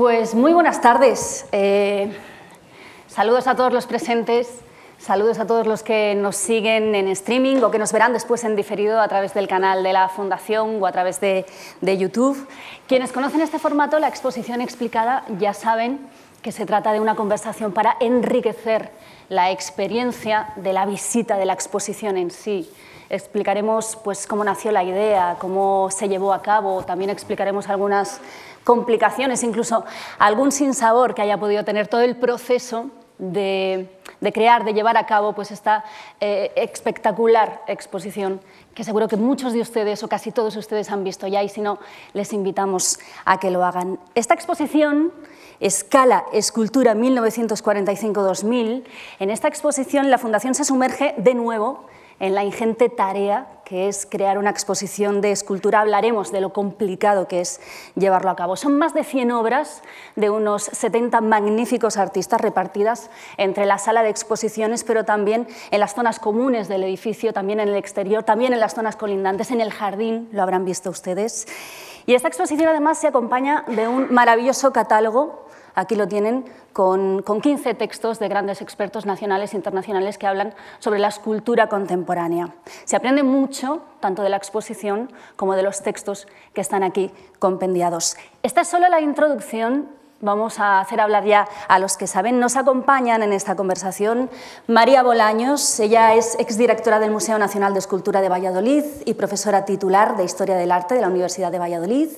Pues muy buenas tardes. Eh, saludos a todos los presentes, saludos a todos los que nos siguen en streaming o que nos verán después en diferido a través del canal de la Fundación o a través de, de YouTube. Quienes conocen este formato, la exposición explicada, ya saben que se trata de una conversación para enriquecer la experiencia de la visita de la exposición en sí. Explicaremos pues, cómo nació la idea, cómo se llevó a cabo, también explicaremos algunas complicaciones, incluso algún sinsabor que haya podido tener todo el proceso de, crear, de llevar a cabo pues, esta eh, espectacular exposición que seguro que muchos de ustedes o casi todos ustedes han visto ya y si no, les invitamos a que lo hagan. Esta exposición Escala Escultura 1945-2000, en esta exposición la Fundación se sumerge de nuevo en la ingente tarea que es crear una exposición de escultura. Hablaremos de lo complicado que es llevarlo a cabo. Son más de 100 obras de unos 70 magníficos artistas repartidas entre la sala de exposiciones, pero también en las zonas comunes del edificio, también en el exterior, también en las zonas colindantes, en el jardín, lo habrán visto ustedes. Y esta exposición además se acompaña de un maravilloso catálogo Aquí lo tienen con, 15 textos de grandes expertos nacionales e internacionales que hablan sobre la escultura contemporánea. Se aprende mucho, tanto de la exposición como de los textos que están aquí compendiados. Esta es solo la introducción Vamos a hacer hablar ya a los que saben. Nos acompañan en esta conversación María Bolaños, ella es exdirectora del Museo Nacional de Escultura de Valladolid y profesora titular de Historia del Arte de la Universidad de Valladolid.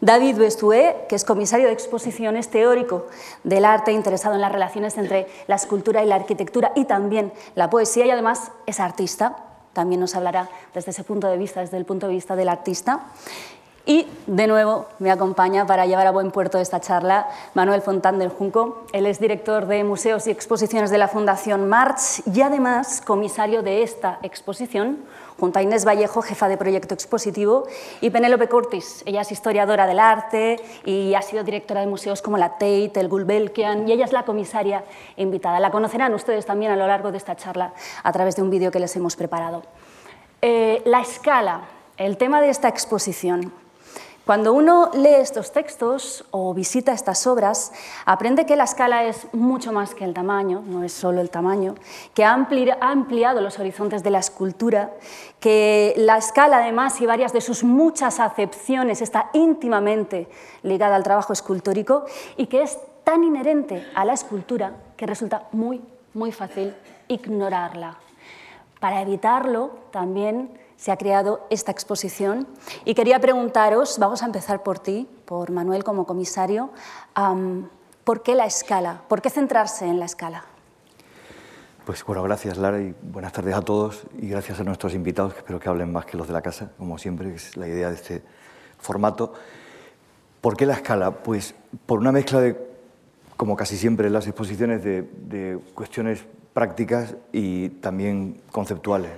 David Bestué, que es comisario de exposiciones teórico del arte, interesado en las relaciones entre la escultura y la arquitectura y también la poesía y además es artista. También nos hablará desde ese punto de vista, desde el punto de vista del artista. Y de nuevo me acompaña para llevar a buen puerto esta charla Manuel Fontán del Junco. Él es director de museos y exposiciones de la Fundación March y además comisario de esta exposición, junto a Inés Vallejo, jefa de proyecto expositivo, y Penélope Cortis. Ella es historiadora del arte y ha sido directora de museos como la Tate, el Gulbenkian, y ella es la comisaria invitada. La conocerán ustedes también a lo largo de esta charla a través de un vídeo que les hemos preparado. Eh, la escala, el tema de esta exposición. Cuando uno lee estos textos o visita estas obras, aprende que la escala es mucho más que el tamaño, no es solo el tamaño, que ha ampliado los horizontes de la escultura, que la escala además y varias de sus muchas acepciones está íntimamente ligada al trabajo escultórico y que es tan inherente a la escultura que resulta muy, muy fácil ignorarla. Para evitarlo, también se ha creado esta exposición y quería preguntaros, vamos a empezar por ti, por Manuel como comisario, ¿por qué la escala? ¿Por qué centrarse en la escala? Pues bueno, gracias Lara y buenas tardes a todos y gracias a nuestros invitados, que espero que hablen más que los de la casa, como siempre, que es la idea de este formato. ¿Por qué la escala? Pues por una mezcla de, como casi siempre en las exposiciones, de, cuestiones prácticas y también conceptuales.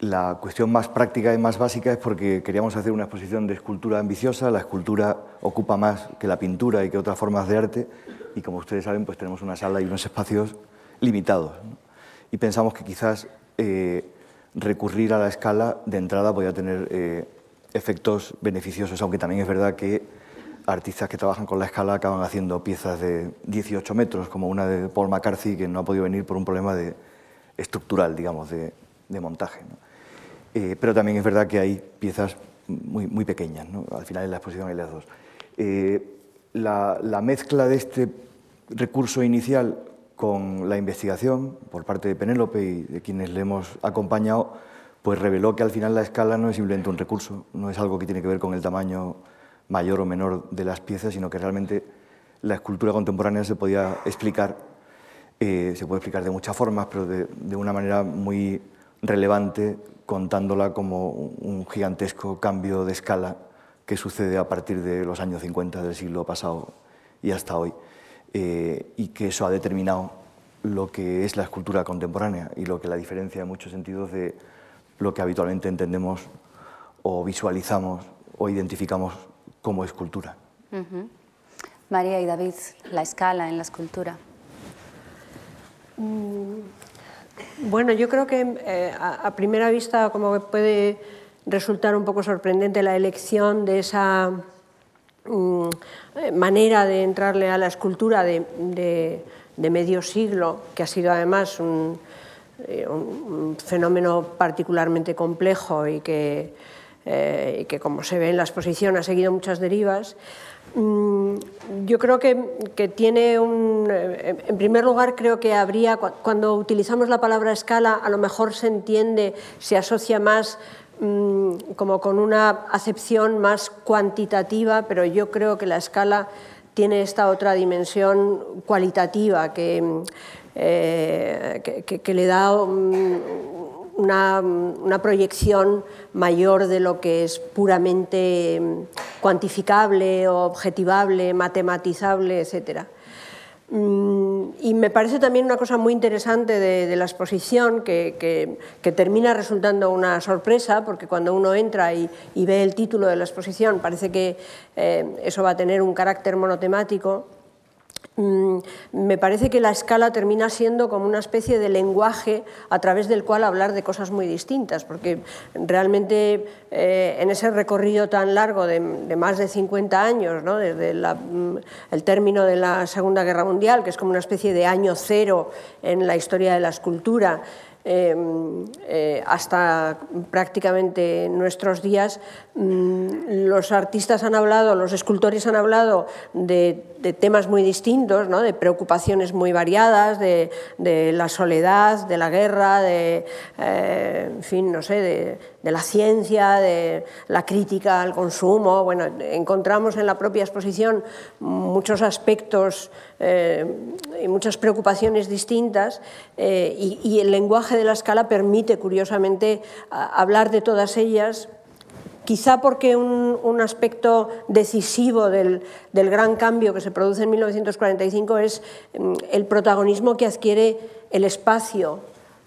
La cuestión más práctica y más básica es porque queríamos hacer una exposición de escultura ambiciosa. La escultura ocupa más que la pintura y que otras formas de arte y como ustedes saben, pues tenemos una sala y unos espacios limitados. Y pensamos que quizás eh, recurrir a la escala de entrada podía tener eh, efectos beneficiosos, aunque también es verdad que artistas que trabajan con la escala acaban haciendo piezas de 18 metros, como una de Paul McCarthy, que no ha podido venir por un problema de, estructural, digamos, de, de montaje. Eh, pero también es verdad que hay piezas muy, muy pequeñas, al final en la exposición hay las dos. Eh, la, mezcla de este recurso inicial con la investigación por parte de Penélope y de quienes le hemos acompañado, pues reveló que al final la escala no es simplemente un recurso, no es algo que tiene que ver con el tamaño mayor o menor de las piezas, sino que realmente la escultura contemporánea se podía explicar, eh, se puede explicar de muchas formas, pero de, de una manera muy relevante contándola como un gigantesco cambio de escala que sucede a partir de los años 50 del siglo pasado y hasta hoy, eh, y que eso ha determinado lo que es la escultura contemporánea y lo que la diferencia en muchos sentidos de lo que habitualmente entendemos o visualizamos o identificamos como escultura. María y David, la escala en la escultura. Mm, bueno, yo creo que eh, a, primera vista como que puede resultar un poco sorprendente la elección de esa mm, manera de entrarle a la escultura de, medio siglo, que ha sido además un, fenómeno particularmente complejo y que, y que, como se ve en la exposición, ha seguido muchas derivas. Mm, yo creo que, tiene un... En primer lugar, creo que habría, cuando utilizamos la palabra escala, a lo mejor se entiende, se asocia más mm, como con una acepción más cuantitativa, pero yo creo que la escala tiene esta otra dimensión cualitativa que, eh, que le da una, proyección mayor de lo que es puramente mm, cuantificable, objetivable, matematizable, etc. Mm, y me parece también una cosa muy interesante de, la exposición que, termina resultando una sorpresa, porque cuando uno entra y, ve el título de la exposición parece que eh, eso va a tener un carácter monotemático me parece que la escala termina siendo como una especie de lenguaje a través del cual hablar de cosas muy distintas, porque realmente eh, en ese recorrido tan largo de, más de 50 años, desde mm, el término de la Segunda Guerra Mundial, que es como una especie de año cero en la historia de la escultura, Em, eh, hasta prácticamente nuestros días, mm, los artistas han hablado, los escultores han hablado de, temas muy distintos, ¿no? de preocupaciones muy variadas, de, la soledad, de la guerra, de, eh, en fin, no sé, de, la ciencia, de la crítica al consumo. Bueno, encontramos en la propia exposición muchos aspectos eh, y muchas preocupaciones distintas y el lenguaje de la escala permite, curiosamente, hablar de todas ellas, quizá porque un, aspecto decisivo del, gran cambio que se produce en 1945 es mm, el protagonismo que adquiere el espacio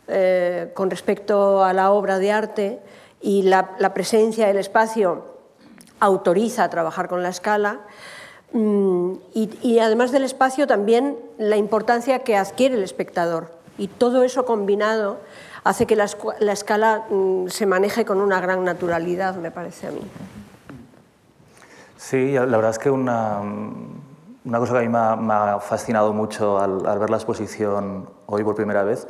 eh, con respecto a la obra de arte y la, presencia del espacio autoriza a trabajar con la escala. Mm, y, además del espacio también la importancia que adquiere el espectador. Y todo eso combinado hace que la, escala mm, se maneje con una gran naturalidad, me parece a mí. Sí, la verdad es que una, una cosa que a mí me ha, fascinado mucho al, ver la exposición hoy por primera vez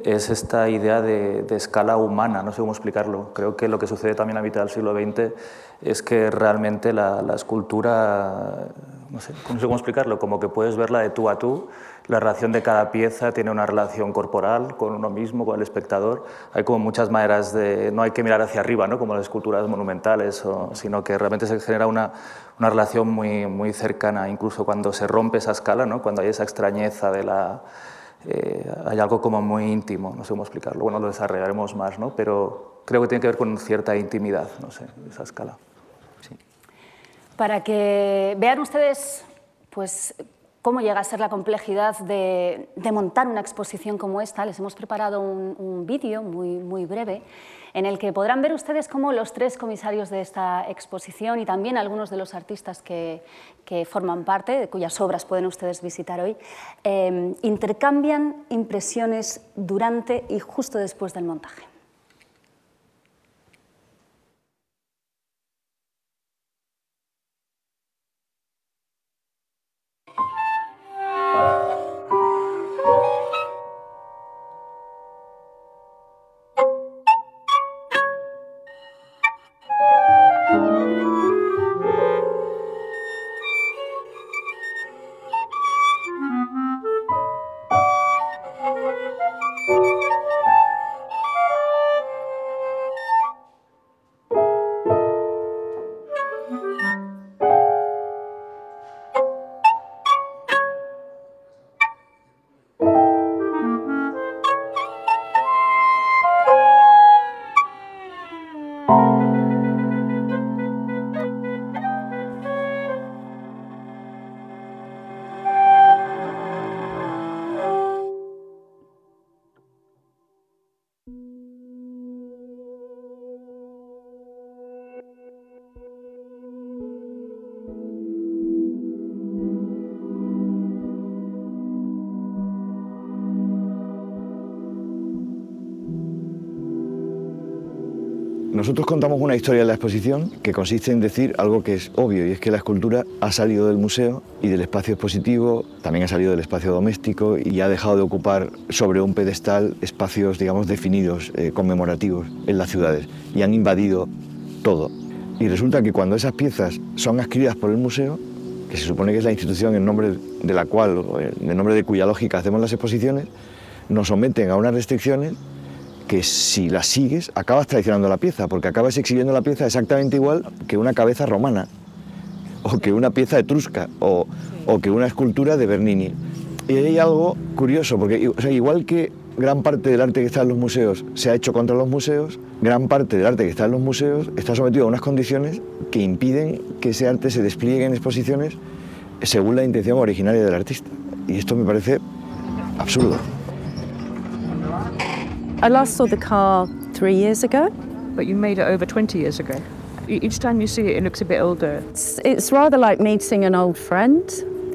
es esta idea de, escala humana, no sé cómo explicarlo. Creo que lo que sucede también a mitad del siglo XX es que realmente la, escultura, no sé, no sé cómo explicarlo, como que puedes verla de tú a tú la relación de cada pieza tiene una relación corporal con uno mismo, con el espectador. Hay como muchas maneras de... No hay que mirar hacia arriba, ¿no? como las esculturas monumentales, sino que realmente se genera una, una, relación muy, muy cercana, incluso cuando se rompe esa escala, ¿no? cuando hay esa extrañeza de la... Eh, hay algo como muy íntimo, no sé cómo explicarlo. Bueno, lo desarrollaremos más, ¿no? pero creo que tiene que ver con cierta intimidad, no sé, esa escala. Para que vean ustedes pues, cómo llega a ser la complejidad de, montar una exposición como esta, les hemos preparado un, vídeo muy, muy breve en el que podrán ver ustedes cómo los tres comisarios de esta exposición y también algunos de los artistas que, forman parte, de cuyas obras pueden ustedes visitar hoy, eh, intercambian impresiones durante y justo después del montaje. Nosotros contamos una historia en la exposición que consiste en decir algo que es obvio, y es que la escultura ha salido del museo y del espacio expositivo, también ha salido del espacio doméstico y ha dejado de ocupar sobre un pedestal espacios, digamos, definidos, eh, conmemorativos en las ciudades, y han invadido todo. Y resulta que cuando esas piezas son adquiridas por el museo, que se supone que es la institución en nombre de la cual, en nombre de cuya lógica hacemos las exposiciones, nos someten a unas restricciones que si las sigues acabas traicionando la pieza, porque acabas exhibiendo la pieza exactamente igual que una cabeza romana, o que una pieza etrusca, o, o que una escultura de Bernini. Y hay algo curioso, porque igual que gran parte del arte que está en los museos se ha hecho contra los museos, gran parte del arte que está en los museos está sometido a unas condiciones que impiden que ese arte se despliegue en exposiciones según la intención originaria del artista. Y esto me parece absurdo. I last saw the car three years ago. But you made it over 20 years ago. Each time you see it, it looks a bit older. It's, it's rather like meeting an old friend.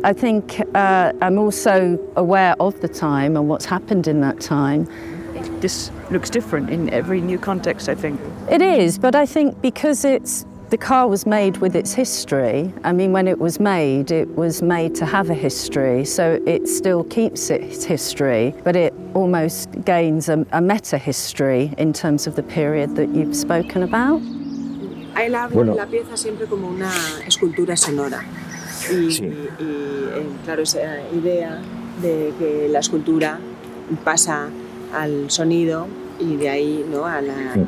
I think uh, I'm also aware of the time and what's happened in that time. This looks different in every new context, I think. It is, but I think because it's the car was made with its history. I mean, when it was made, it was made to have a history, so it still keeps its history, but it almost gains a, a meta history in terms of the period that you've spoken about. Él habla Bueno. de la pieza siempre como una escultura sonora. Y, Sí. y, eh, claro, esa idea de que la escultura pasa al sonido y de ahí ¿no? a, la, Sí.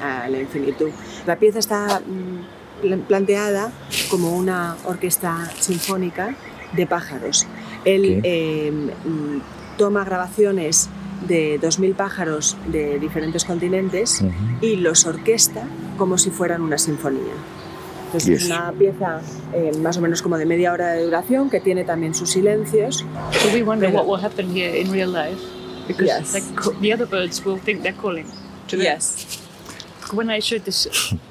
la a la infinitud. La pieza está mm, pla- planteada como una orquesta sinfónica de pájaros. Él eh, toma grabaciones de 2.000 pájaros de diferentes continentes y los orquesta como si fueran una sinfonía. Entonces Yes. es una pieza eh, más o menos como de media hora de duración que tiene también sus silencios. So we wonder Pero- what will happen here in real life because Yes. they ca- the other birds will think they're calling to them. Yes. When I showed this,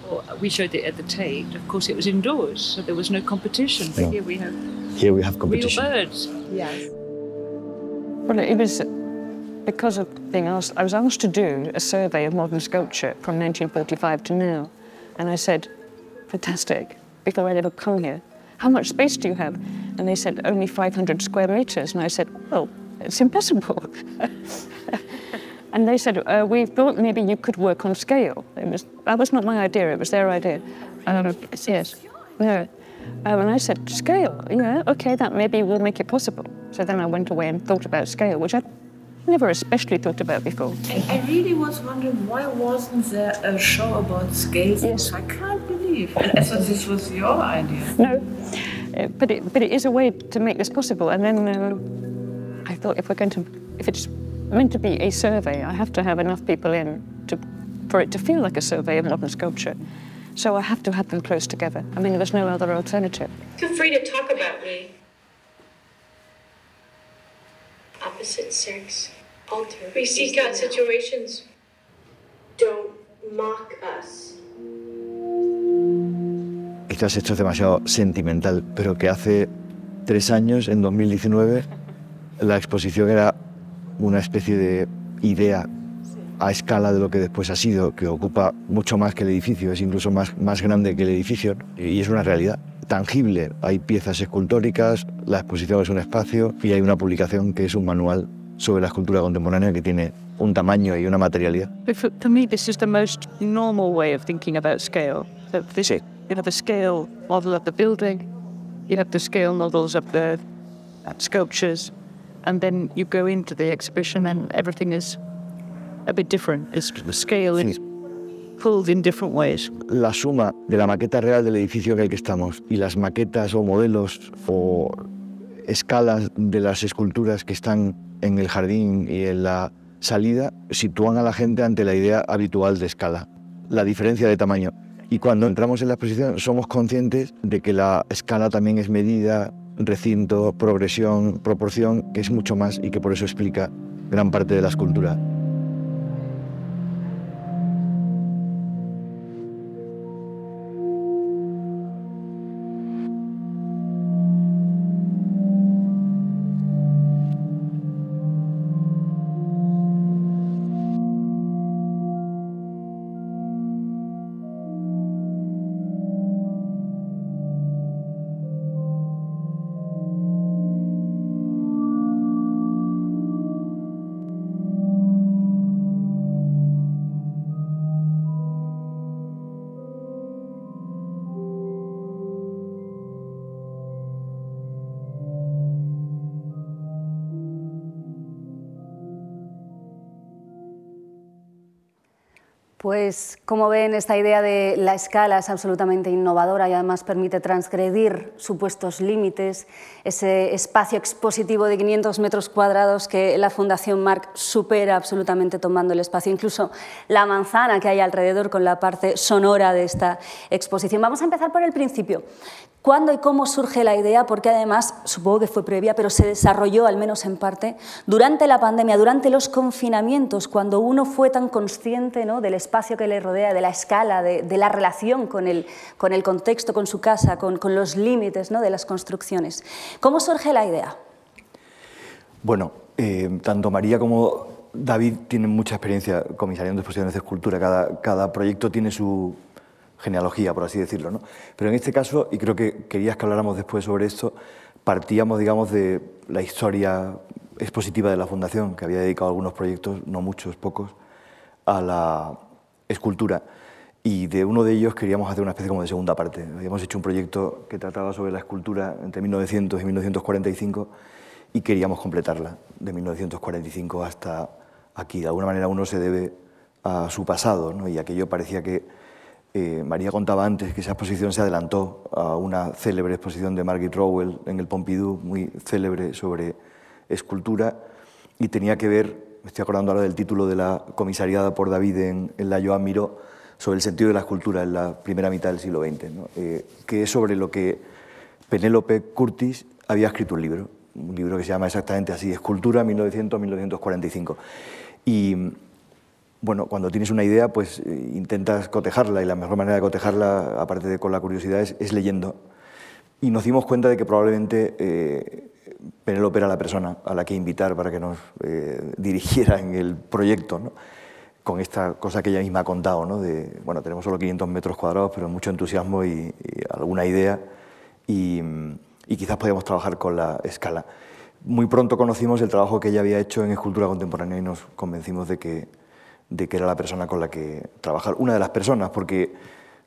or we showed it at the Tate, of course it was indoors, so there was no competition. But No. here we have Here we have real competition. birds. Yes. Well, it was because of being asked, I was asked to do a survey of modern sculpture from 1945 to now. And I said, fantastic, before I'd ever come here. How much space do you have? And they said, only 500 square meters. And I said, well, it's impossible. and they said, uh, we thought maybe you could work on scale. It was, that was not my idea, it was their idea. Yes. No. Um, and I said, scale, yeah, okay, that maybe will make it possible. So then I went away and thought about scale, which I'd never especially thought about before. I, I really was wondering why wasn't there a show about scales? Yes. I can't believe. I thought this was your idea. No, uh, but it, but it is a way to make this possible. And then uh, I thought if we're going to, if it's meant to be a survey, I have to have enough people in to, for it to feel like a survey of modern sculpture. So I have to have them close together. I mean, there's no other alternative. Feel free to talk about me. Opposite sex, alter. We seek out situations. Don't mock us. Quizás esto es demasiado sentimental, pero que hace tres años, en 2019, la exposición era una especie de idea a escala de lo que después ha sido, que ocupa mucho más que el edificio, es incluso más, más grande que el edificio y es una realidad tangible. Hay piezas escultóricas, la exposición es un espacio y hay una publicación que es un manual sobre la escultura contemporánea que tiene un tamaño y una materialidad. For, me, this is the most normal way of thinking about scale. Sí. You have a scale model of the building, you have the scale models of the sculptures, and then you go into the exhibition and everything is a bit different. It's, the scale is pulled in different ways. la suma de la maqueta real del edificio en el que estamos y las maquetas o modelos o escalas de las esculturas que están en el jardín y en la salida sitúan a la gente ante la idea habitual de escala, la diferencia de tamaño. Y cuando entramos en la exposición somos conscientes de que la escala también es medida, recinto, progresión, proporción, que es mucho más y que por eso explica gran parte de la escultura. Pues como ven, esta idea de la escala es absolutamente innovadora y además permite transgredir supuestos límites, ese espacio expositivo de 500 metros cuadrados que la Fundación Marc supera absolutamente tomando el espacio, incluso la manzana que hay alrededor con la parte sonora de esta exposición. Vamos a empezar por el principio. ¿Cuándo y cómo surge la idea? Porque además, supongo que fue previa, pero se desarrolló, al menos en parte, durante la pandemia, durante los confinamientos, cuando uno fue tan consciente ¿no? del espacio que le rodea, de la escala, de, la relación con el, con el, contexto, con su casa, con, los límites ¿no? de las construcciones. ¿Cómo surge la idea? Bueno, eh, tanto María como David tienen mucha experiencia comisariando exposiciones de escultura. Cada, cada proyecto tiene su genealogía, por así decirlo. ¿no? Pero en este caso, y creo que querías que habláramos después sobre esto, partíamos, digamos, de la historia expositiva de la Fundación, que había dedicado algunos proyectos, no muchos, pocos, a la escultura. Y de uno de ellos queríamos hacer una especie como de segunda parte. Habíamos hecho un proyecto que trataba sobre la escultura entre 1900 y 1945 y queríamos completarla de 1945 hasta aquí. De alguna manera uno se debe a su pasado ¿no? y aquello parecía que eh, María contaba antes que esa exposición se adelantó a una célebre exposición de Margit Rowell en el Pompidou, muy célebre sobre escultura, y tenía que ver, me estoy acordando ahora del título de la comisariada por David en, la Joan Miró, sobre el sentido de la escultura en la primera mitad del siglo XX, eh, que es sobre lo que Penélope Curtis había escrito un libro, un libro que se llama exactamente así, Escultura 1900-1945. Y bueno, cuando tienes una idea, pues eh, intentas cotejarla y la mejor manera de cotejarla, aparte de con la curiosidad, es, leyendo. Y nos dimos cuenta de que probablemente eh, Penélope era la persona a la que invitar para que nos eh, dirigiera en el proyecto, ¿no? con esta cosa que ella misma ha contado, ¿no? de, bueno, tenemos solo 500 metros cuadrados, pero mucho entusiasmo y, alguna idea, y, y quizás podíamos trabajar con la escala. Muy pronto conocimos el trabajo que ella había hecho en escultura contemporánea y nos convencimos de que de que era la persona con la que trabajar. Una de las personas, porque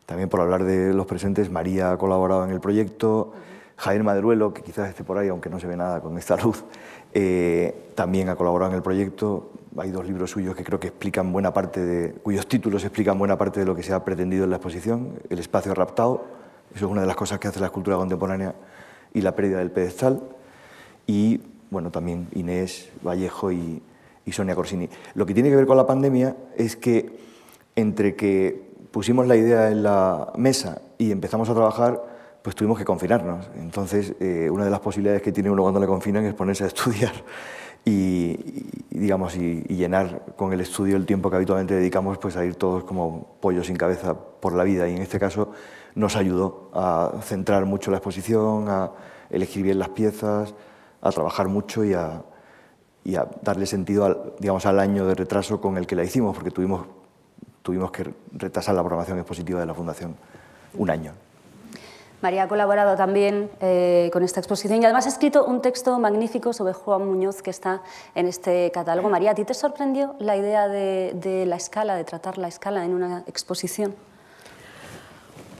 también por hablar de los presentes, María ha colaborado en el proyecto, Javier Madruelo, que quizás esté por ahí, aunque no se ve nada con esta luz, eh, también ha colaborado en el proyecto. Hay dos libros suyos que creo que explican buena parte de, cuyos títulos explican buena parte de lo que se ha pretendido en la exposición. El espacio raptado, eso es una de las cosas que hace la escultura contemporánea, y la pérdida del pedestal. Y bueno, también Inés Vallejo y, y Sonia Corsini. Lo que tiene que ver con la pandemia es que entre que pusimos la idea en la mesa y empezamos a trabajar, pues tuvimos que confinarnos. Entonces, eh, una de las posibilidades que tiene uno cuando le confinan es ponerse a estudiar y, digamos, y, llenar con el estudio el tiempo que habitualmente dedicamos pues, a ir todos como pollos sin cabeza por la vida. Y en este caso nos ayudó a centrar mucho la exposición, a elegir bien las piezas, a trabajar mucho y a, y a darle sentido al, digamos, al año de retraso con el que la hicimos, porque tuvimos, tuvimos que retrasar la programación expositiva de la Fundación un año. María ha colaborado también eh, con esta exposición y además ha escrito un texto magnífico sobre Juan Muñoz que está en este catálogo. María, ¿a ti te sorprendió la idea de, la escala, de tratar la escala en una exposición?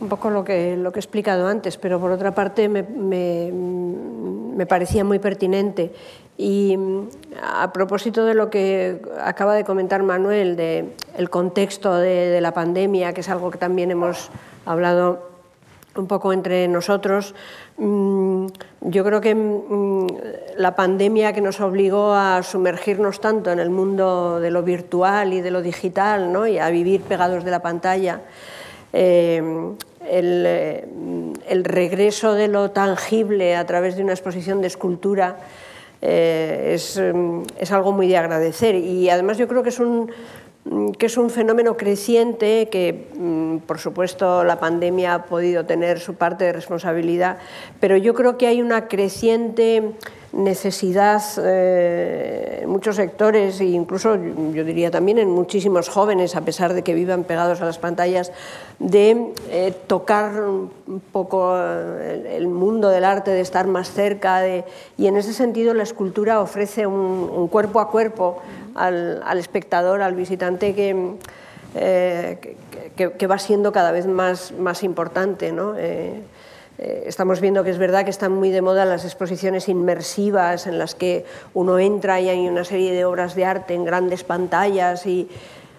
Un poco lo que, lo que he explicado antes, pero por otra parte me, me, me parecía muy pertinente y mm, a propósito de lo que acaba de comentar Manuel, de el contexto de, la pandemia, que es algo que también hemos hablado un poco entre nosotros, mm, yo creo que mm, la pandemia que nos obligó a sumergirnos tanto en el mundo de lo virtual y de lo digital y a vivir pegados de la pantalla, eh, eh, el regreso de lo tangible a través de una exposición de escultura, eh, es, mm, es, algo muy de agradecer. Y además yo creo que es un, que es un fenómeno creciente que, mm, por supuesto, la pandemia ha podido tener su parte de responsabilidad, pero yo creo que hay una creciente necesidad eh, en muchos sectores e incluso yo diría también en muchísimos jóvenes, a pesar de que vivan pegados a las pantallas, de eh, tocar un poco el, mundo del arte, de estar más cerca. De, y en ese sentido la escultura ofrece un, cuerpo a cuerpo al, espectador, al visitante que, eh, que, va siendo cada vez más, más importante. ¿no? Eh, estamos viendo que es verdad que están muy de moda las exposiciones inmersivas en las que uno entra y hay una serie de obras de arte en grandes pantallas y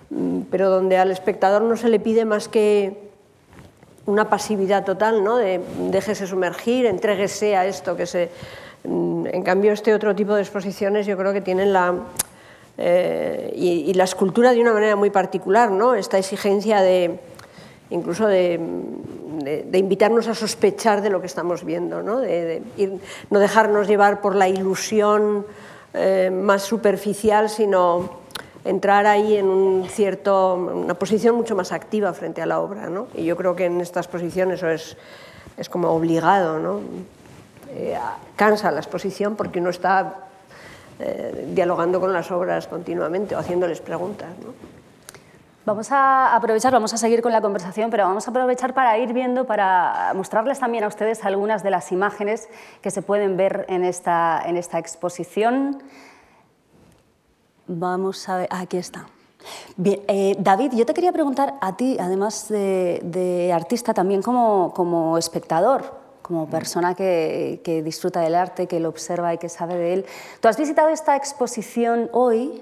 mm, pero donde al espectador no se le pide más que una pasividad total, ¿no? de déjese sumergir, entréguese a esto que se... Mm, en cambio, este otro tipo de exposiciones yo creo que tienen la... eh, y, y la escultura de una manera muy particular, ¿no? esta exigencia de incluso de, invitarnos a sospechar de lo que estamos viendo, ¿no? De, no dejarnos llevar por la ilusión eh, más superficial, sino entrar ahí en un cierto, una posición mucho más activa frente a la obra. ¿no? Y yo creo que en estas posiciones eso es, es como obligado. ¿no? Eh, cansa la exposición porque uno está eh, dialogando con las obras continuamente o haciéndoles preguntas. ¿no? Vamos a aprovechar, vamos a seguir con la conversación, pero vamos a aprovechar para ir viendo, para mostrarles también a ustedes algunas de las imágenes que se pueden ver en esta, en esta exposición. Vamos a ver, aquí está. Bien, eh, David, yo te quería preguntar a ti, además de, de artista, también como, como espectador, como persona que, que disfruta del arte, que lo observa y que sabe de él. Tú has visitado esta exposición hoy.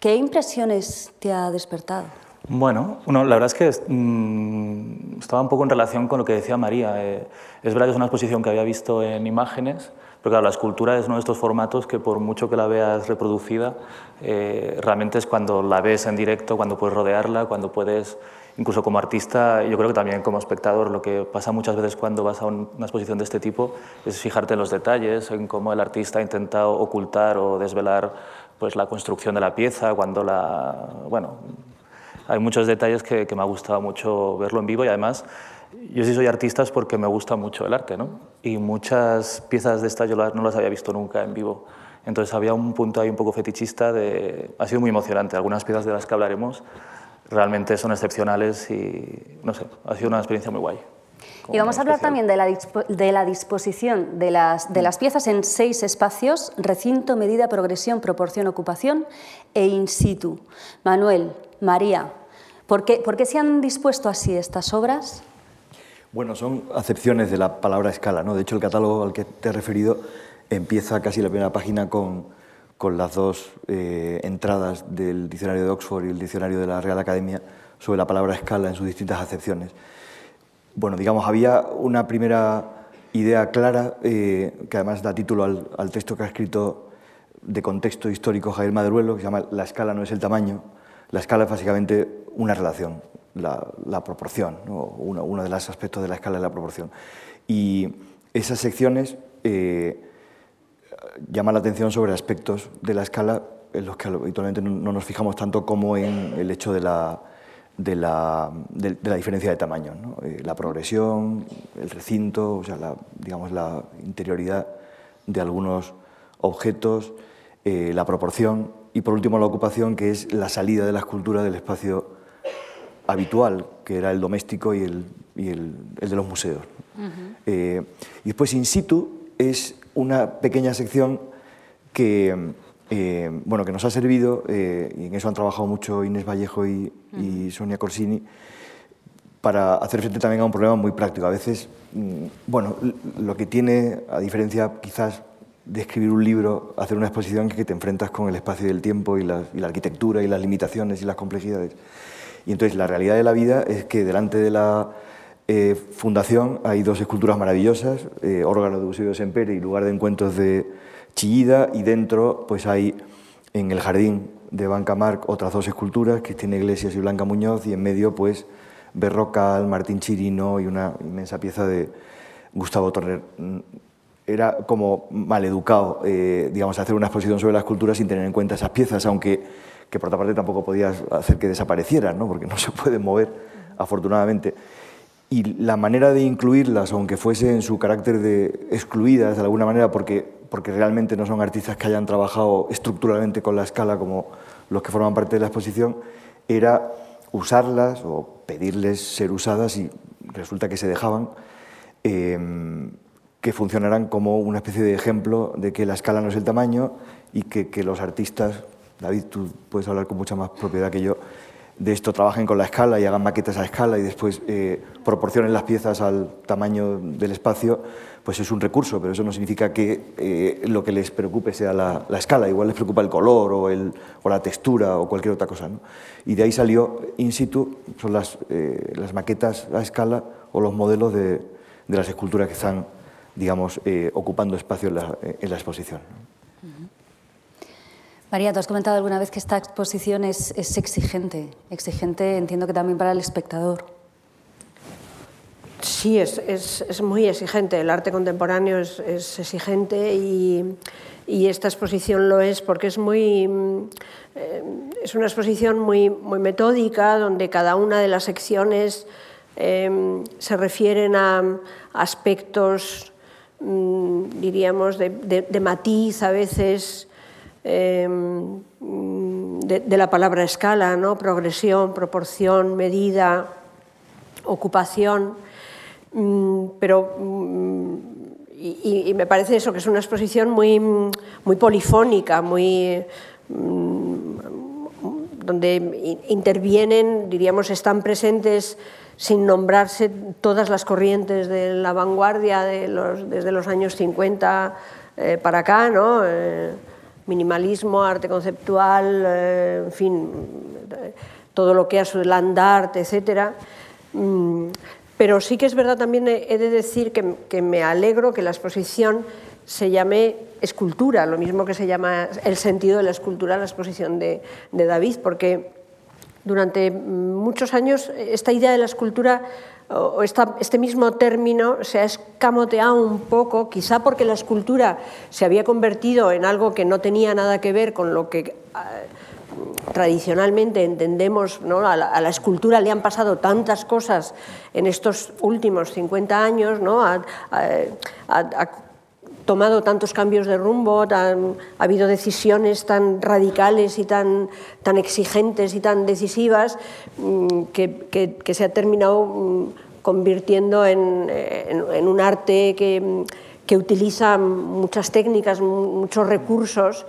¿Qué impresiones te ha despertado? Bueno, no, la verdad es que mm, estaba un poco en relación con lo que decía María. Eh, es verdad que es una exposición que había visto en imágenes, pero claro, la escultura es uno de estos formatos que por mucho que la veas reproducida, eh, realmente es cuando la ves en directo, cuando puedes rodearla, cuando puedes, incluso como artista, yo creo que también como espectador, lo que pasa muchas veces cuando vas a un- una exposición de este tipo es fijarte en los detalles, en cómo el artista ha intentado ocultar o desvelar pues, la construcción de la pieza, cuando la... Bueno, hay muchos detalles que, me ha gustado mucho verlo en vivo y además yo sí soy artista porque me gusta mucho el arte, ¿no? Y muchas piezas de estas yo no las había visto nunca en vivo. Entonces había un punto ahí un poco fetichista de... Ha sido muy emocionante. Algunas piezas de las que hablaremos realmente son excepcionales y, no sé, ha sido una experiencia muy guay. Y vamos a hablar también de la, dispo- de la disposición de las, de las piezas en seis espacios, recinto, medida, progresión, proporción, ocupación e in situ. Manuel, María, ¿por qué, por qué se han dispuesto así estas obras? Bueno, son acepciones de la palabra escala, ¿no? De hecho, el catálogo al que te he referido empieza casi la primera página con, con las dos eh, entradas del diccionario de Oxford y el diccionario de la Real Academia sobre la palabra escala en sus distintas acepciones. Bueno, digamos, había una primera idea clara, eh, que además da título al, texto que ha escrito de contexto histórico Javier Maderuelo, que se llama La escala no es el tamaño. La escala es básicamente una relación, la, proporción. ¿no? Uno, de los aspectos de la escala es la proporción. Y esas secciones eh, llaman la atención sobre aspectos de la escala en los que habitualmente no nos fijamos tanto como en el hecho de la, de la, de- de la diferencia de tamaño. ¿no? Eh, la progresión, el recinto, o sea, la, digamos, la interioridad de algunos objetos, eh, la proporción y por último la ocupación, que es la salida de la escultura del espacio habitual, que era el doméstico y el, y el- el de los museos. Eh, y después in situ es una pequeña sección que, eh, bueno, que nos ha servido, eh, y en eso han trabajado mucho Inés Vallejo y, y Sonia Corsini, para hacer frente también a un problema muy práctico. A veces, mm, bueno, lo que tiene, a diferencia quizás de escribir un libro, hacer una exposición que te enfrentas con el espacio y el tiempo y la, y la arquitectura y las limitaciones y las complejidades. Y entonces la realidad de la vida es que delante de la eh, fundación hay dos esculturas maravillosas, órgano de Eusebio Sempere y lugar de encuentros de Chillida, y dentro pues hay en el jardín de Banca Marc otras dos esculturas, Cristina Iglesias y Blanca Muñoz, y en medio pues Berrocal, Martín Chirino y una inmensa pieza de Gustavo Torner. Mm, Era como maleducado, eh, digamos, hacer una exposición sobre la escultura sin tener en cuenta esas piezas, aunque que por otra parte tampoco podías hacer que desaparecieran, ¿no? porque no se pueden mover, afortunadamente. Y la manera de incluirlas, aunque fuese en su carácter de excluidas de alguna manera, porque, porque realmente no son artistas que hayan trabajado estructuralmente con la escala como los que forman parte de la exposición, era usarlas o pedirles ser usadas y resulta que se dejaban, eh, que funcionaran como una especie de ejemplo de que la escala no es el tamaño y que, que los artistas, David, tú puedes hablar con mucha más propiedad que yo, de esto trabajen con la escala y hagan maquetas a escala y después eh, proporcionen las piezas al tamaño del espacio, pues es un recurso, pero eso no significa que eh, lo que les preocupe sea la, escala, igual les preocupa el color o, el, o la textura o cualquier otra cosa. ¿no? Y de ahí salió in situ, son las, eh, las maquetas a escala o los modelos de, de las esculturas que están, digamos, ocupando espacio en la, en la exposición. María, tú has comentado alguna vez que esta exposición es, exigente. Exigente, entiendo que también para el espectador. Sí, es, es, muy exigente. El arte contemporáneo es, exigente y, y, esta exposición lo es porque es muy eh, es una exposición muy, muy metódica donde cada una de las secciones eh, se refieren a aspectos, mm, diríamos, de, de matiz a veces Em, de, la palabra escala, ¿no? progresión, proporción, medida, ocupación, mm, pero mm, y, me parece eso que es una exposición muy, muy polifónica, muy mm, donde intervienen, diríamos, están presentes sin nombrarse todas las corrientes de la vanguardia de los, desde los años 50 eh, para acá, ¿no? Eh, minimalismo, arte conceptual, eh, en fin, todo lo que es el land art, etc. Mm, pero sí que es verdad también he de decir que, me alegro que la exposición se llame escultura, lo mismo que se llama el sentido de la escultura la exposición de, de David, porque durante muchos años esta idea de la escultura o este mismo término se ha escamoteado un poco, quizá porque la escultura se había convertido en algo que no tenía nada que ver con lo que ah, tradicionalmente entendemos, ¿no? a, la, escultura le han pasado tantas cosas en estos últimos 50 años, ¿no? Tomado tantos cambios de rumbo, ha habido decisiones tan radicales y tan, tan exigentes y tan decisivas mm, que, se ha terminado mm, convirtiendo en, en, un arte que, que, utiliza muchas técnicas, muchos recursos,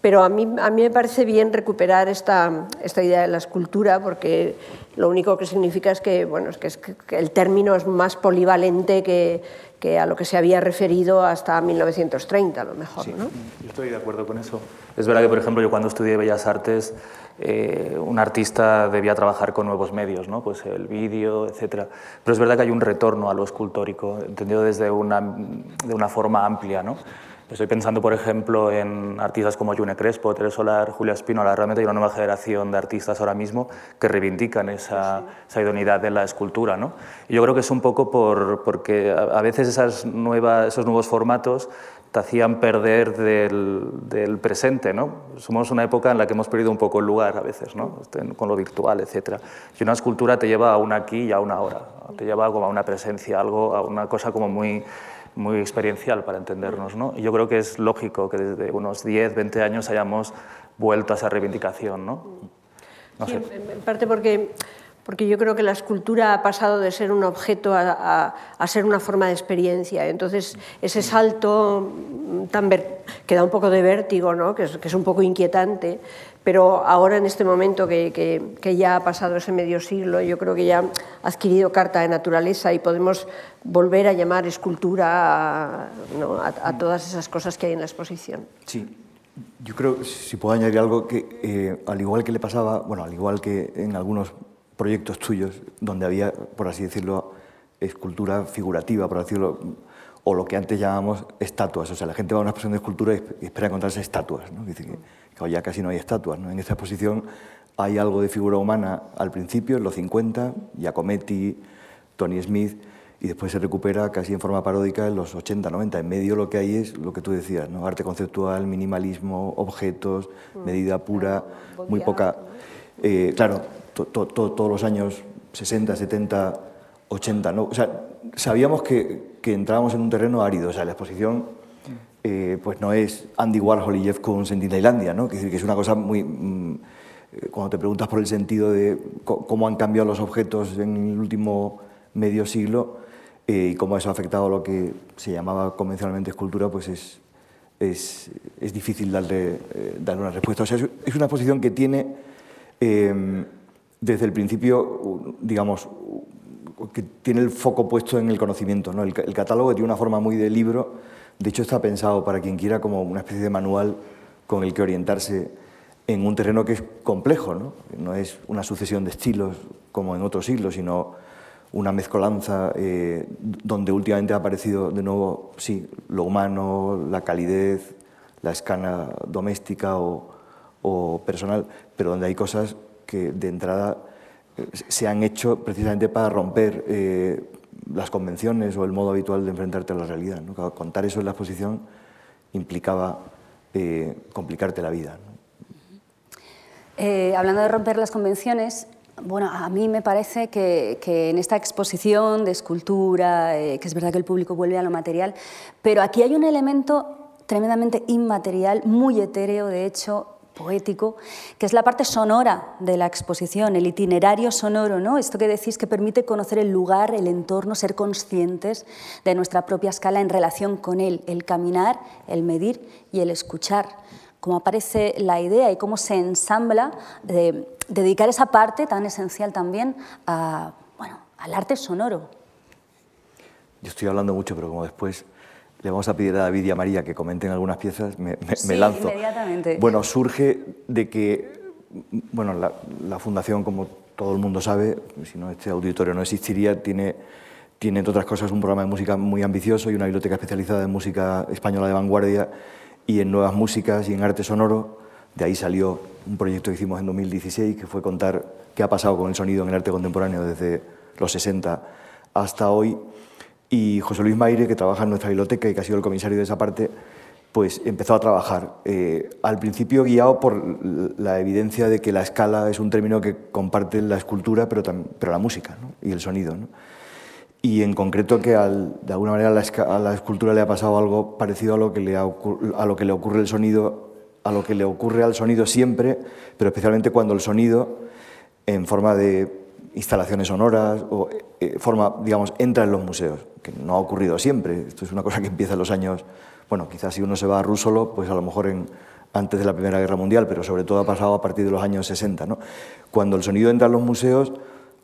pero a mí, a mí me parece bien recuperar esta, esta idea de la escultura porque lo único que significa es que, bueno, es que, es que el término es más polivalente que, que a lo que se había referido hasta 1930, a lo mejor. Sí, yo estoy de acuerdo con eso. Es verdad que, por ejemplo, yo cuando estudié Bellas Artes, eh, un artista debía trabajar con nuevos medios, ¿no? pues el vídeo, etc. Pero es verdad que hay un retorno a lo escultórico, entendido desde una, de una forma amplia. ¿no? Estoy pensando, por ejemplo, en artistas como June Crespo, Teresa Solar, Julia Espínola. Realmente hay una nueva generación de artistas ahora mismo que reivindican esa, esa idoneidad de la escultura. ¿no? Y yo creo que es un poco por, porque a veces esas nuevas, esos nuevos formatos te hacían perder del, del, presente. ¿no? Somos una época en la que hemos perdido un poco el lugar a veces, ¿no? con lo virtual, etc. Y una escultura te lleva a un aquí y a una ahora, te lleva como a una presencia, algo, a una cosa como muy muy experiencial para entendernos. ¿no? Y yo creo que es lógico que desde unos 10, 20 años hayamos vuelto a esa reivindicación. ¿no? sí, en parte porque, porque yo creo que la escultura ha pasado de ser un objeto a, a, ser una forma de experiencia. Entonces, ese salto tan que da un poco de vértigo, ¿no? que, es, que es un poco inquietante, pero ahora en este momento que, que, ya ha pasado ese medio siglo, yo creo que ya ha adquirido carta de naturaleza y podemos volver a llamar escultura a, todas esas cosas que hay en la exposición. Sí, yo creo, si puedo añadir algo, que eh, al igual que le pasaba, bueno, al igual que en algunos proyectos tuyos, donde había, por así decirlo, escultura figurativa, por decirlo, o lo que antes llamábamos estatuas. O sea, la gente va a una exposición de escultura y espera encontrarse estatuas. ¿no? Dice que, que ya casi no hay estatuas. ¿no? En esta exposición hay algo de figura humana al principio, en los 50, Giacometti, Tony Smith, y después se recupera casi en forma paródica en los 80, 90. En medio lo que hay es lo que tú decías, ¿no? arte conceptual, minimalismo, objetos, mm. medida pura, muy poca... Eh, claro, todos los años 60, 70, 80, ¿no? O sea, sabíamos que, que entrábamos en un terreno árido, o sea, la exposición eh, pues no es Andy Warhol y Jeff Koons en Disneylandia, ¿no? que es una cosa muy... Mm, eh, cuando te preguntas por el sentido de cómo han cambiado los objetos en el último medio siglo eh, y cómo eso ha afectado lo que se llamaba convencionalmente escultura, pues es, es, es difícil darle, darle, una respuesta. O sea, es, una exposición que tiene desde el principio, digamos, que tiene el foco puesto en el conocimiento. ¿no? El, catálogo tiene una forma muy de libro, de hecho está pensado para quien quiera como una especie de manual con el que orientarse en un terreno que es complejo, ¿no? no es una sucesión de estilos como en otros siglos, sino una mezcolanza eh, donde últimamente ha aparecido de nuevo sí, lo humano, la calidez, la escala doméstica o, o personal, pero donde hay cosas que de entrada eh, se han hecho precisamente para romper eh, las convenciones o el modo habitual de enfrentarte a la realidad. Contar eso en la exposición implicaba eh, complicarte la vida. hablando de romper las convenciones, bueno, a mí me parece que, en esta exposición de escultura, que es verdad que el público vuelve a lo material, pero aquí hay un elemento tremendamente inmaterial, muy etéreo, de hecho, poético, que es la parte sonora de la exposición, el itinerario sonoro, ¿no? Esto que decís que permite conocer el lugar, el entorno, ser conscientes de nuestra propia escala en relación con él, el caminar, el medir y el escuchar. Cómo aparece la idea y cómo se ensambla de dedicar esa parte tan esencial también al arte sonoro. Yo estoy hablando mucho, pero como después le vamos a pedir a David y a María que comenten algunas piezas, me, me, sí, me lanzo. inmediatamente. Bueno, surge de que bueno, la, la, fundación, como todo el mundo sabe, si no este auditorio no existiría, tiene, tiene entre otras cosas un programa de música muy ambicioso y una biblioteca especializada en música española de vanguardia y en nuevas músicas y en arte sonoro. De ahí salió un proyecto que hicimos en 2016, que fue contar qué ha pasado con el sonido en el arte contemporáneo desde los 60 hasta hoy. Y José Luis Maire, que trabaja en nuestra biblioteca y que ha sido el comisario de esa parte, pues empezó a trabajar. Eh, al principio guiado por la evidencia de que la escala es un término que comparte la escultura, pero, pero la música ¿no? y el sonido. ¿no? Y en concreto que al, de alguna manera a la, escultura le ha pasado algo parecido a lo, que le ha, a lo que le ocurre el sonido, a lo que le ocurre al sonido siempre, pero especialmente cuando el sonido, en forma de instalaciones sonoras o eh, forma, digamos, entra en los museos, que no ha ocurrido siempre. Esto es una cosa que empieza en los años, bueno, quizás si uno se va a Rúsolo, pues a lo mejor en, antes de la Primera Guerra Mundial, pero sobre todo ha pasado a partir de los años 60. ¿no? Cuando el sonido entra en los museos,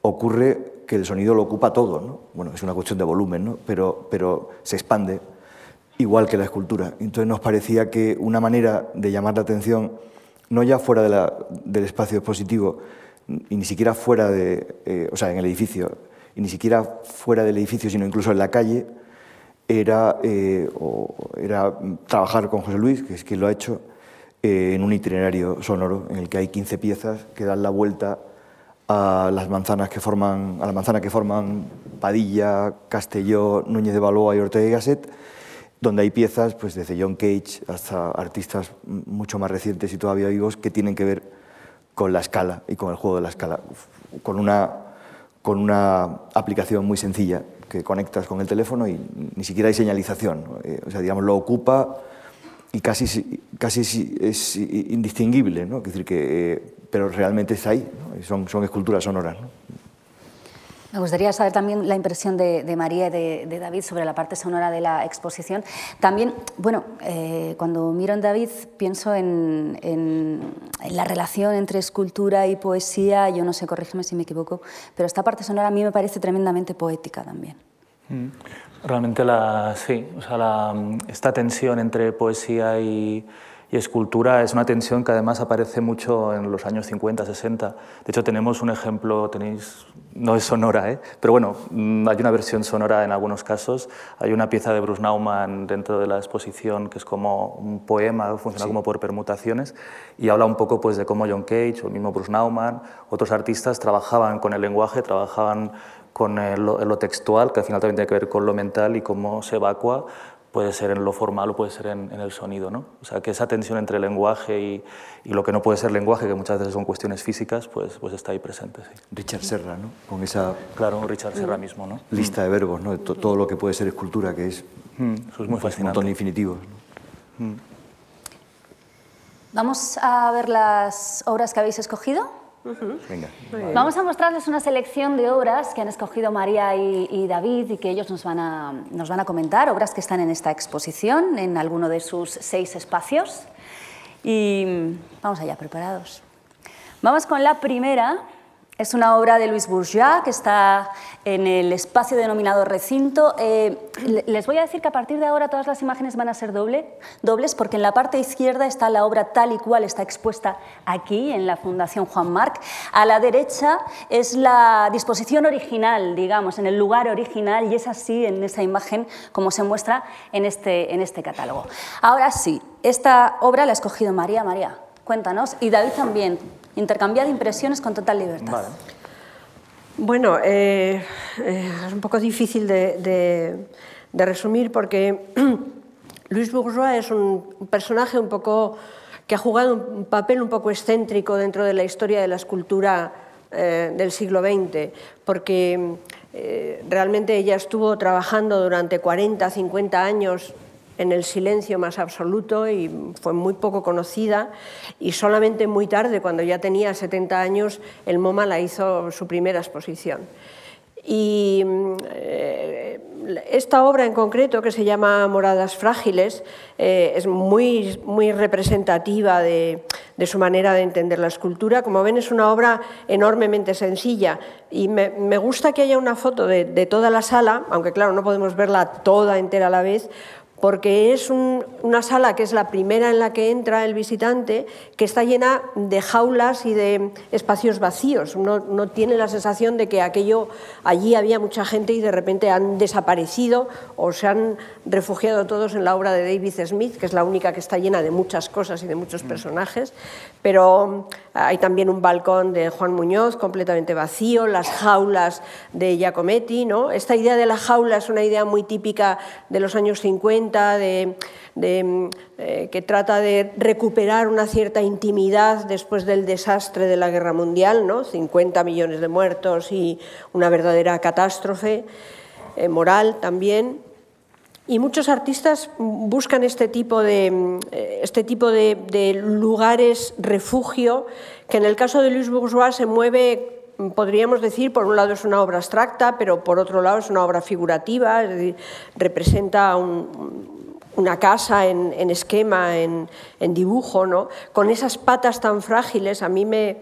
ocurre que el sonido lo ocupa todo. ¿no? Bueno, es una cuestión de volumen, ¿no? pero, pero se expande, igual que la escultura. Entonces nos parecía que una manera de llamar la atención, no ya fuera del espacio expositivo, y ni siquiera fuera de, eh, o sea, en el edificio, y ni siquiera fuera del edificio, sino incluso en la calle, era, eh, o era trabajar con José Luis, que es quien lo ha hecho, eh, en un itinerario sonoro en el que hay 15 piezas que dan la vuelta a las manzanas que forman, a la manzana que forman Padilla, Castelló, Núñez de Balboa y Ortega y Gasset, donde hay piezas pues, desde John Cage hasta artistas mucho más recientes y todavía vivos que tienen que ver con la escala y con el juego de la escala, con una, con una aplicación muy sencilla que conectas con el teléfono y ni siquiera hay señalización. Eh, o sea, digamos, lo ocupa y casi, casi es indistinguible, ¿no? Es decir, que, eh, pero realmente está ahí, ¿no? son, son esculturas sonoras. ¿no? Me gustaría saber también la impresión de, de María y de, de, David sobre la parte sonora de la exposición. También, bueno, eh, cuando miro en David pienso en, en, en, la relación entre escultura y poesía, yo no sé, corrígeme si me equivoco, pero esta parte sonora a mí me parece tremendamente poética también. Mm. Realmente la, sí, o sea, la, esta tensión entre poesía y, y escultura es una tensión que además aparece mucho en los años 50, 60. De hecho, tenemos un ejemplo, tenéis, no es sonora, ¿eh? pero bueno, mm, hay una versión sonora en algunos casos. Hay una pieza de Bruce Nauman dentro de la exposición que es como un poema, funciona sí. como por permutaciones, y habla un poco pues, de cómo John Cage o el mismo Bruce Nauman, otros artistas trabajaban con el lenguaje, trabajaban con lo, lo textual, que al final también tiene que ver con lo mental y cómo se evacua puede ser en lo formal o puede ser en, en, el sonido. ¿no? O sea, que esa tensión entre lenguaje y, y, lo que no puede ser lenguaje, que muchas veces son cuestiones físicas, pues, pues está ahí presente. Sí. Richard Serra, ¿no? Con esa claro, Richard Serra mismo, ¿no? lista de verbos, ¿no? todo lo que puede ser escultura, que es, mm, Eso es muy fascinante. un montón de infinitivos. ¿no? Mm. Vamos a ver las obras que habéis escogido. Uh -huh. Venga. Vamos a mostrarles una selección de obras que han escogido María y, y, David y que ellos nos van, a, nos van a comentar, obras que están en esta exposición, en alguno de sus seis espacios. Y vamos allá, preparados. Vamos con la primera, Es una obra de Luis Bourgeois que está en el espacio denominado recinto. Eh, les voy a decir que a partir de ahora todas las imágenes van a ser doble, dobles porque en la parte izquierda está la obra tal y cual está expuesta aquí en la Fundación Juan Marc. A la derecha es la disposición original, digamos, en el lugar original y es así en esa imagen como se muestra en este, en este catálogo. Ahora sí, esta obra la ha escogido María. María, cuéntanos, y David también intercambiar impresiones con total libertad. Bueno, eh, eh, es un poco difícil de, resumir porque Luis Bourgeois es un personaje un poco que ha jugado un papel un poco excéntrico dentro de la historia de la escultura eh, del siglo XX, porque realmente ella estuvo trabajando durante 40, 50 años en el silencio más absoluto y fue muy poco conocida y solamente muy tarde, cuando ya tenía 70 años, el MoMA la hizo su primera exposición. Y eh, esta obra en concreto, que se llama Moradas Frágiles, eh, es muy, muy representativa de, su manera de entender la escultura. Como ven, es una obra enormemente sencilla y me, gusta que haya una foto de, de, toda la sala, aunque claro, no podemos verla toda entera a la vez, porque es una sala que es la primera en la que entra el visitante, que está llena de jaulas y de espacios vacíos. Uno no tiene la sensación de que aquello allí había mucha gente y de repente han desaparecido o se han refugiado todos en la obra de David Smith, que es la única que está llena de muchas cosas y de muchos mm. personajes. Pero hay también un balcón de Juan Muñoz completamente vacío, las jaulas de Giacometti. ¿no? Esta idea de la jaula es una idea muy típica de los años 50, de, eh, que trata de recuperar una cierta intimidad después del desastre de la guerra mundial, ¿no? 50 millones de muertos y una verdadera catástrofe eh, moral también. Y muchos artistas buscan este tipo de, eh, este tipo de, lugares refugio, que en el caso de Luis Bourgeois se mueve, podríamos decir, por un lado es una obra abstracta, pero por otro lado es una obra figurativa, representa una casa en, esquema, en, en, dibujo, ¿no? con esas patas tan frágiles, a mí me,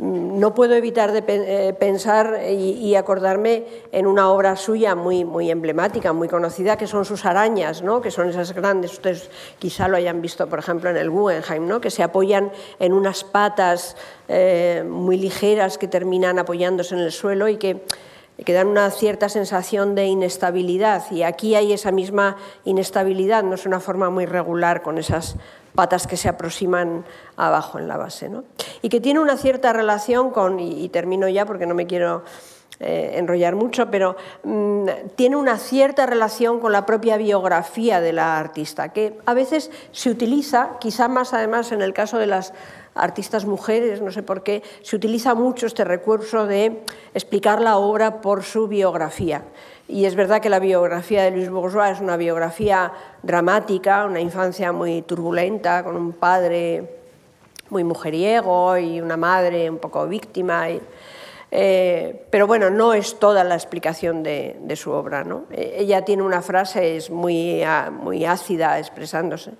no puedo evitar de eh, pensar y, acordarme en una obra suya muy, muy emblemática, muy conocida, que son sus arañas, ¿no? que son esas grandes, ustedes quizá lo hayan visto, por ejemplo, en el Guggenheim, ¿no? que se apoyan en unas patas eh, muy ligeras que terminan apoyándose en el suelo y que que dan una cierta sensación de inestabilidad y aquí hay esa misma inestabilidad, no es una forma muy regular con esas patas que se aproximan abajo en la base. ¿no? Y que tiene una cierta relación con, y, termino ya porque no me quiero eh, enrollar mucho, pero mm, tiene una cierta relación con la propia biografía de la artista, que a veces se utiliza, quizá más además en el caso de las artistas mujeres, no sé por qué, se utiliza mucho este recurso de explicar la obra por su biografía. Y es verdad que la biografía de Luis Bourgeois es una biografía dramática, una infancia muy turbulenta, con un padre muy mujeriego y una madre un poco víctima. Eh, pero bueno, no es toda la explicación de, su obra. ¿no? E, ella tiene una frase, es muy, muy ácida expresándose,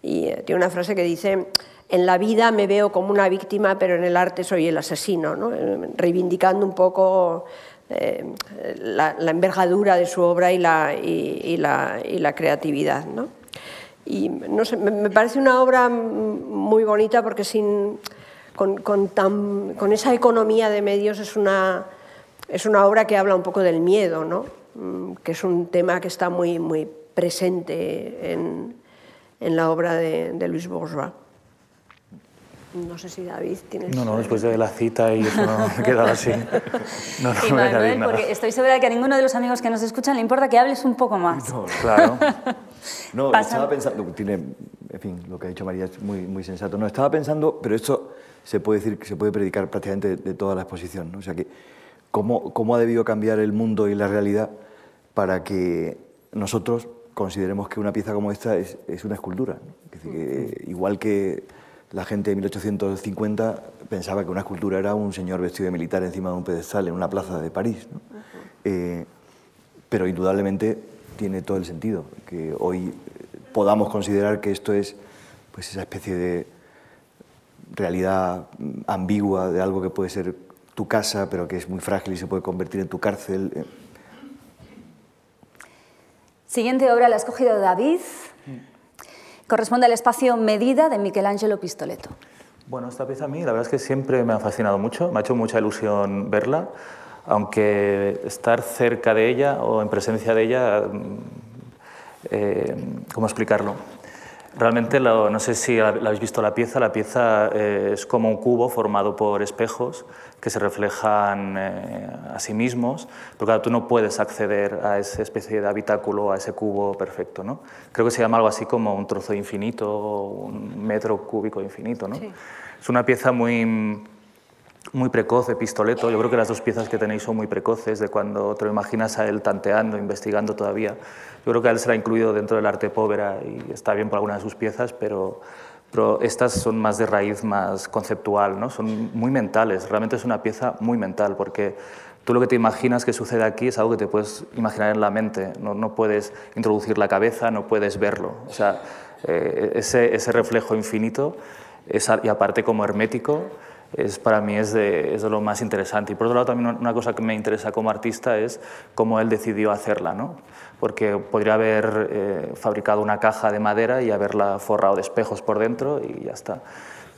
y eh, tiene una frase que dice, en la vida me veo como una víctima, pero en el arte soy el asesino, ¿no? Eh, reivindicando un poco eh, la, envergadura de su obra y la, y, la, y la, creatividad. ¿no? Y no sé, me, parece una obra muy bonita porque sin, con, con, tan, con, esa economía de medios es una, es una obra que habla un poco del miedo, ¿no? Mm, que es un tema que está muy, muy presente en, en la obra de, de Luis Bourgeois. No sé si David tiene... No, no, después de la cita y eso no me quedaba así. No, no y me Manuel, porque estoy segura de que a ninguno de los amigos que nos escuchan le importa que hables un poco más. No, claro. No, estaba pensando, tiene, en fin, lo que ha dicho María es muy, muy sensato. No, estaba pensando, pero esto se puede decir que se puede predicar prácticamente de, toda la exposición, ¿no? O sea que, ¿cómo, ¿cómo ha debido cambiar el mundo y la realidad para que nosotros consideremos que una pieza como esta es, es una escultura? Es decir, que, igual que la gente de 1850 pensaba que una escultura era un señor vestido de militar encima de un pedestal en una plaza de París. Eh, pero indudablemente tiene todo el sentido que hoy podamos considerar que esto es pues, esa especie de realidad ambigua de algo que puede ser tu casa, pero que es muy frágil y se puede convertir en tu cárcel. Eh, Siguiente obra la ha escogido David. Corresponde al espacio Medida de Michelangelo Pistoletto. Bueno, esta pieza a mí la verdad es que siempre me ha fascinado mucho, me ha hecho mucha ilusión verla, aunque estar cerca de ella o en presencia de ella, mm, eh, ¿cómo explicarlo? Realmente, no sé si la, habéis visto la pieza, la pieza eh, es como un cubo formado por espejos que se reflejan eh, a sí mismos, pero claro, tú no puedes acceder a esa especie de habitáculo, a ese cubo perfecto. ¿no? Creo que se llama algo así como un trozo infinito, un metro cúbico infinito. ¿no? Es una pieza muy, muy precoz de pistoleto. Yo creo que las dos piezas que tenéis son muy precoces, de cuando te lo imaginas a él tanteando, investigando todavía. Yo creo que a él se ha incluido dentro del arte povera y está bien por alguna de sus piezas, pero, pero estas son más de raíz más conceptual, ¿no? son muy mentales. Realmente es una pieza muy mental porque tú lo que te imaginas que sucede aquí es algo que te puedes imaginar en la mente. No, no puedes introducir la cabeza, no puedes verlo. O sea, eh, ese, ese reflejo infinito es, y aparte como hermético es, para mí es de, es de, lo más interesante. Y por otro lado, también una cosa que me interesa como artista es cómo él decidió hacerla, ¿no? Porque podría haber eh, fabricado una caja de madera y haberla forrado de espejos por dentro y ya está.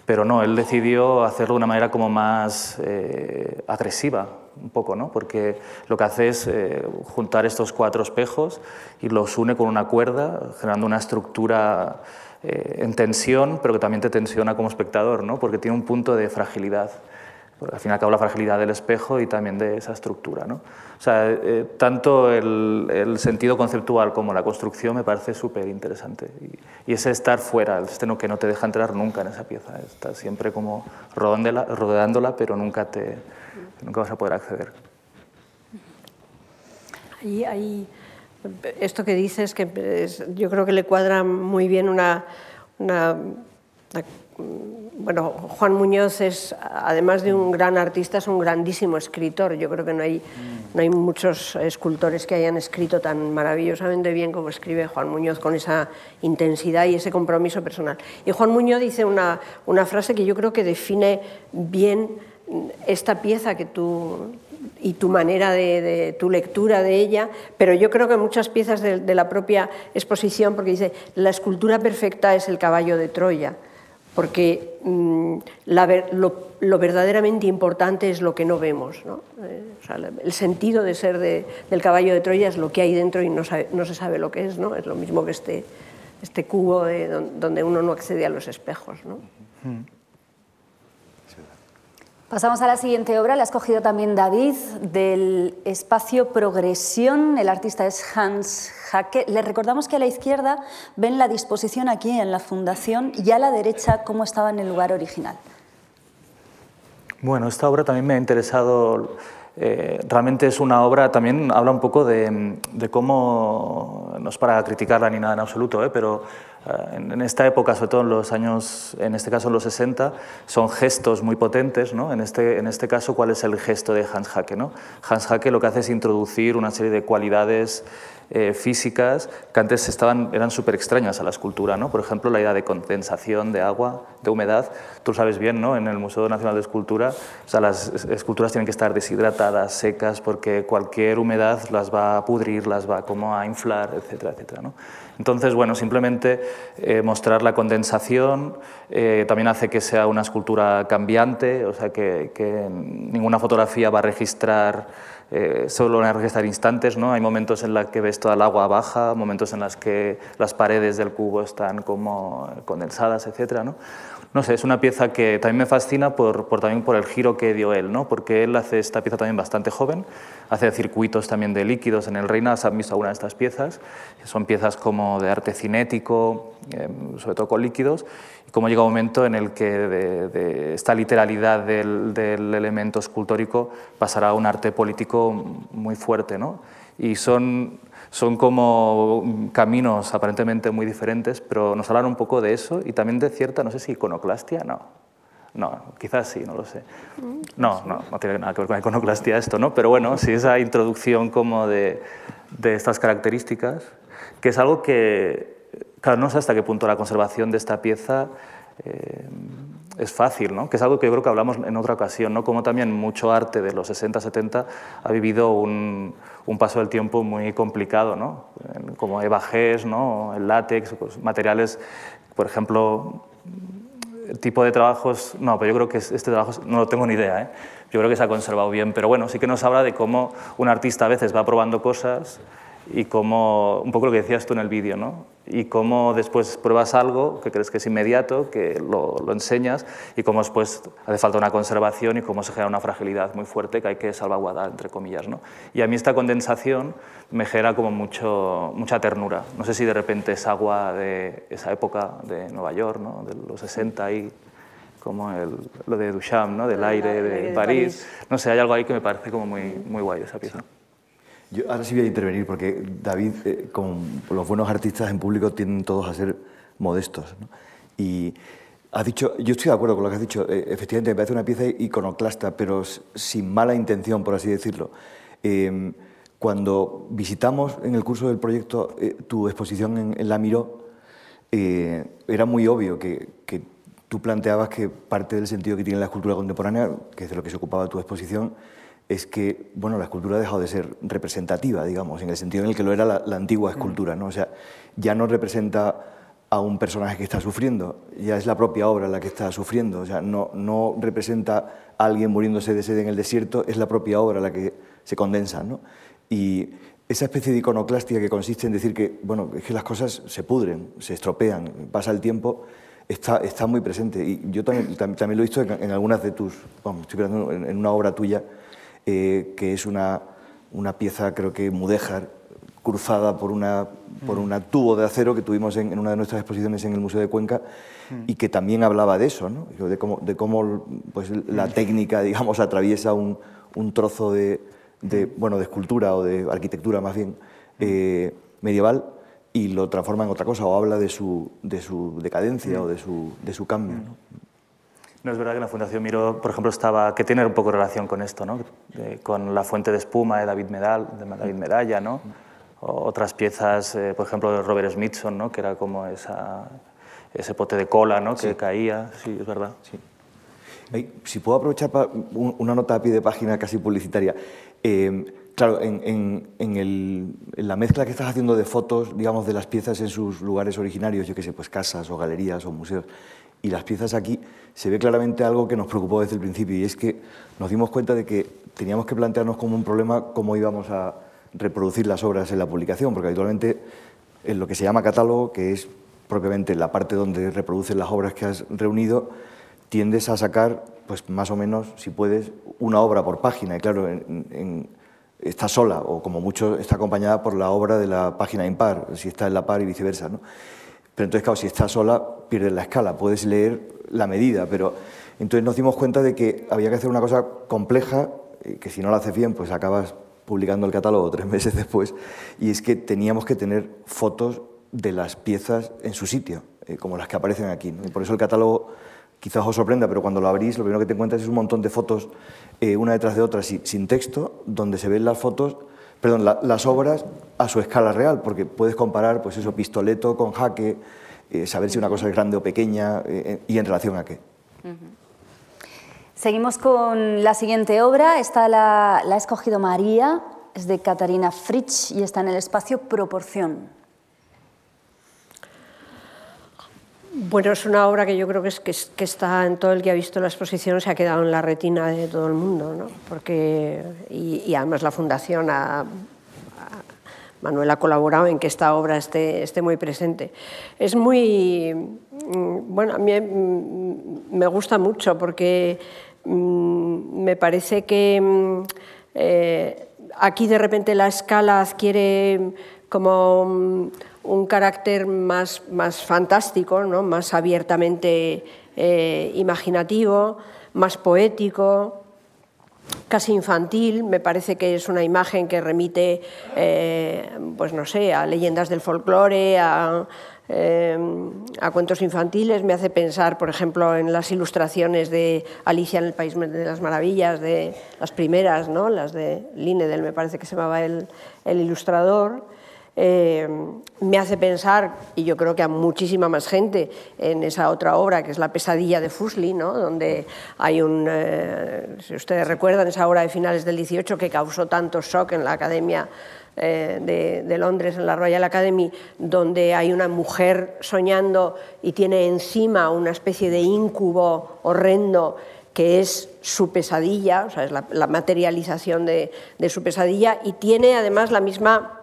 Pero no, él decidió hacerlo de una manera como más eh, agresiva, un poco, ¿no? porque lo que hace es eh, juntar estos cuatro espejos y los une con una cuerda, generando una estructura eh, en tensión, pero que también te tensiona como espectador, ¿no? porque tiene un punto de fragilidad. Al fin y al cabo, la fragilidad del espejo y también de esa estructura. ¿no? O sea, eh, tanto el, el, sentido conceptual como la construcción me parece súper interesante. Y, y, ese estar fuera, este no, que no te deja entrar nunca en esa pieza. Estás siempre como rodeándola, pero nunca, te, nunca vas a poder acceder. Ahí, ahí esto que dices, que es, yo creo que le cuadra muy bien una, una, una, Bueno, Juan Muñoz es, además de un gran artista, es un grandísimo escritor. Yo creo que no hay, no hay muchos escultores que hayan escrito tan maravillosamente bien como escribe Juan Muñoz, con esa intensidad y ese compromiso personal. Y Juan Muñoz dice una, una frase que yo creo que define bien esta pieza que tú, y tu manera de, tu lectura de ella, pero yo creo que muchas piezas de, la propia exposición, porque dice, la escultura perfecta es el caballo de Troya, porque mmm, la, lo, lo, verdaderamente importante es lo que no vemos. ¿no? Eh, el sentido de ser de, del caballo de Troya es lo que hay dentro y no, se sabe lo que es, ¿no? es lo mismo que este, este cubo de, donde uno no accede a los espejos. ¿no? Mm. Pasamos a la siguiente obra, la ha escogido también David, del espacio Progresión. El artista es Hans Hacke. Les recordamos que a la izquierda ven la disposición aquí en la fundación y a la derecha cómo estaba en el lugar original. Bueno, esta obra también me ha interesado. Eh, realmente es una obra, también habla un poco de, de, cómo, no es para criticarla ni nada en absoluto, eh, pero en esta época, sobre todo en los años, en este caso en los 60, son gestos muy potentes. ¿no? En, este, en este caso, ¿cuál es el gesto de Hans Hacke? ¿no? Hans Hacke lo que hace es introducir una serie de cualidades eh, físicas que antes estaban, eran súper extrañas a la escultura. ¿no? Por ejemplo, la idea de condensación de agua, de humedad. Tú sabes bien, ¿no? en el Museo Nacional de Escultura, o sea, las esculturas tienen que estar deshidratadas, secas, porque cualquier humedad las va a pudrir, las va como a inflar, etcétera, etcétera. ¿no? Entonces, bueno, simplemente eh, mostrar la condensación eh, también hace que sea una escultura cambiante, o sea, que, ninguna fotografía va a registrar, eh, solo van a registrar instantes, ¿no? Hay momentos en los que ves toda el agua baja, momentos en los que las paredes del cubo están como condensadas, etcétera, ¿no? No sé, es una pieza que también me fascina por, también por el giro que dio él, ¿no? porque él hace esta pieza también bastante joven, hace circuitos también de líquidos en el Reina, ¿has visto alguna de estas piezas? Son piezas como de arte cinético, eh, sobre todo con líquidos, y cómo llega un momento en el que de, de esta literalidad del, del, elemento escultórico pasará a un arte político muy fuerte. ¿no? Y son son como caminos aparentemente muy diferentes, pero nos hablan un poco de eso y también de cierta, no sé si iconoclastia, no. No, quizás sí, no lo sé. No, no, no tiene nada que ver con la iconoclastia esto, ¿no? Pero bueno, sí esa introducción como de, de estas características, que es algo que, claro, no sé hasta qué punto la conservación de esta pieza eh, es fácil, ¿no? que es algo que yo creo que hablamos en otra ocasión, ¿no? como también mucho arte de los 60-70 ha vivido un, un, paso del tiempo muy complicado, ¿no? como Eva Gess, ¿no? el látex, pues, materiales, por ejemplo, tipo de trabajos, no, pero yo creo que este trabajo no lo tengo ni idea, ¿eh? yo creo que se ha conservado bien, pero bueno, sí que nos habla de cómo un artista a veces va probando cosas y cómo, un poco lo que decías tú en el vídeo, ¿no? y cómo después pruebas algo que crees que es inmediato, que lo, lo, enseñas y cómo después hace falta una conservación y cómo se genera una fragilidad muy fuerte que hay que salvaguardar, entre comillas. ¿no? Y a mí esta condensación me genera como mucho, mucha ternura. No sé si de repente es agua de esa época de Nueva York, ¿no? de los 60 y como el, lo de Duchamp, ¿no? del aire de. París. No sé, hay algo ahí que me parece como muy, muy guay esa pieza. Yo ahora sí voy a intervenir porque David, eh, como los buenos artistas en público, tienden todos a ser modestos. ¿no? Y has dicho, yo estoy de acuerdo con lo que has dicho, eh, efectivamente me parece una pieza iconoclasta, pero sin mala intención, por así decirlo. Eh, cuando visitamos en el curso del proyecto eh, tu exposición en, en La Miró, era muy obvio que, que tú planteabas que parte del sentido que tiene la escultura contemporánea, que es de lo que se ocupaba tu exposición, es que bueno, la escultura ha dejado de ser representativa, digamos, en el sentido en el que lo era la, antigua escultura. ¿no? O sea, ya no representa a un personaje que está sufriendo, ya es la propia obra la que está sufriendo. O sea, no, no representa a alguien muriéndose de sed en el desierto, es la propia obra la que se condensa. ¿no? Y esa especie de iconoclastia que consiste en decir que, bueno, que las cosas se pudren, se estropean, pasa el tiempo, está, está muy presente. Y yo también, también lo he visto en, algunas de tus, vamos, estoy pensando en, en una obra tuya, eh, que es una, una, pieza, creo que mudéjar, cruzada por una, por mm. una tubo de acero que tuvimos en, en, una de nuestras exposiciones en el Museo de Cuenca mm. y que también hablaba de eso, ¿no? de cómo, de cómo pues, la mm. técnica digamos, atraviesa un, un trozo de, de, bueno, de escultura o de arquitectura más bien eh, medieval y lo transforma en otra cosa o habla de su, de su decadencia o de su, de su cambio. ¿no? No, es verdad que la Fundación Miro, por ejemplo, estaba, que tiene un poco relación con esto, ¿no? Eh, con la fuente de espuma de David, Medal, de David Medalla, ¿no? O otras piezas, eh, por ejemplo, de Robert Smithson, ¿no? que era como esa, ese pote de cola ¿no? que sí. caía, sí, es verdad. Sí. Si puedo aprovechar para una nota a pie de página casi publicitaria. Eh, claro, en, en, en, el, en, la mezcla que estás haciendo de fotos, digamos, de las piezas en sus lugares originarios, yo qué sé, pues casas o galerías o museos, y las piezas aquí, se ve claramente algo que nos preocupó desde el principio y es que nos dimos cuenta de que teníamos que plantearnos como un problema cómo íbamos a reproducir las obras en la publicación, porque habitualmente en lo que se llama catálogo, que es propiamente la parte donde reproduces las obras que has reunido, tiendes a sacar, pues más o menos, si puedes, una obra por página. Y claro, está sola, o como mucho está acompañada por la obra de la página impar, si está en la par y viceversa. ¿no? Pero entonces, claro, si está sola, pierdes la escala, puedes leer la medida, pero entonces nos dimos cuenta de que había que hacer una cosa compleja, que si no la haces bien, pues acabas publicando el catálogo tres meses después, y es que teníamos que tener fotos de las piezas en su sitio, eh, como las que aparecen aquí. Y por eso el catálogo quizás os sorprenda, pero cuando lo abrís, lo primero que te encuentras es un montón de fotos, eh, una detrás de otra, sin texto, donde se ven las fotos perdón, la, las obras a su escala real, porque puedes comparar pues eso, pistoleto con jaque, eh, saber si una cosa es grande o pequeña eh, y en relación a qué. Seguimos con la siguiente obra, esta la, la ha escogido María, es de Catarina Fritsch y está en el espacio Proporción. Bueno, es una obra que yo creo que, es, que, es, que, está en todo el que ha visto la exposición, se ha quedado en la retina de todo el mundo, ¿no? Porque, y, además la Fundación ha, Manuel ha colaborado en que esta obra esté, esté muy presente. Es muy, mm, bueno, a mí me gusta mucho porque mmm, me parece que eh, aquí de repente la escala adquiere como mm, un carácter más, más fantástico, ¿no? más abiertamente eh, imaginativo, más poético, casi infantil. Me parece que es una imagen que remite, eh, pues no sé, a leyendas del folclore, a, eh, a cuentos infantiles. Me hace pensar, por ejemplo, en las ilustraciones de Alicia en el País de las Maravillas, de las primeras, ¿no? las de Linedel, me parece que se llamaba el, el ilustrador. Eh, me hace pensar, y yo creo que a muchísima más gente, en esa otra obra que es La pesadilla de Fusli, ¿no? donde hay un, eh, si ustedes recuerdan, esa obra de finales del 18 que causó tanto shock en la Academia eh, de, Londres, en la Royal Academy, donde hay una mujer soñando y tiene encima una especie de incubo horrendo que es su pesadilla, o sea, es la, la materialización de, de, su pesadilla, y tiene además la misma,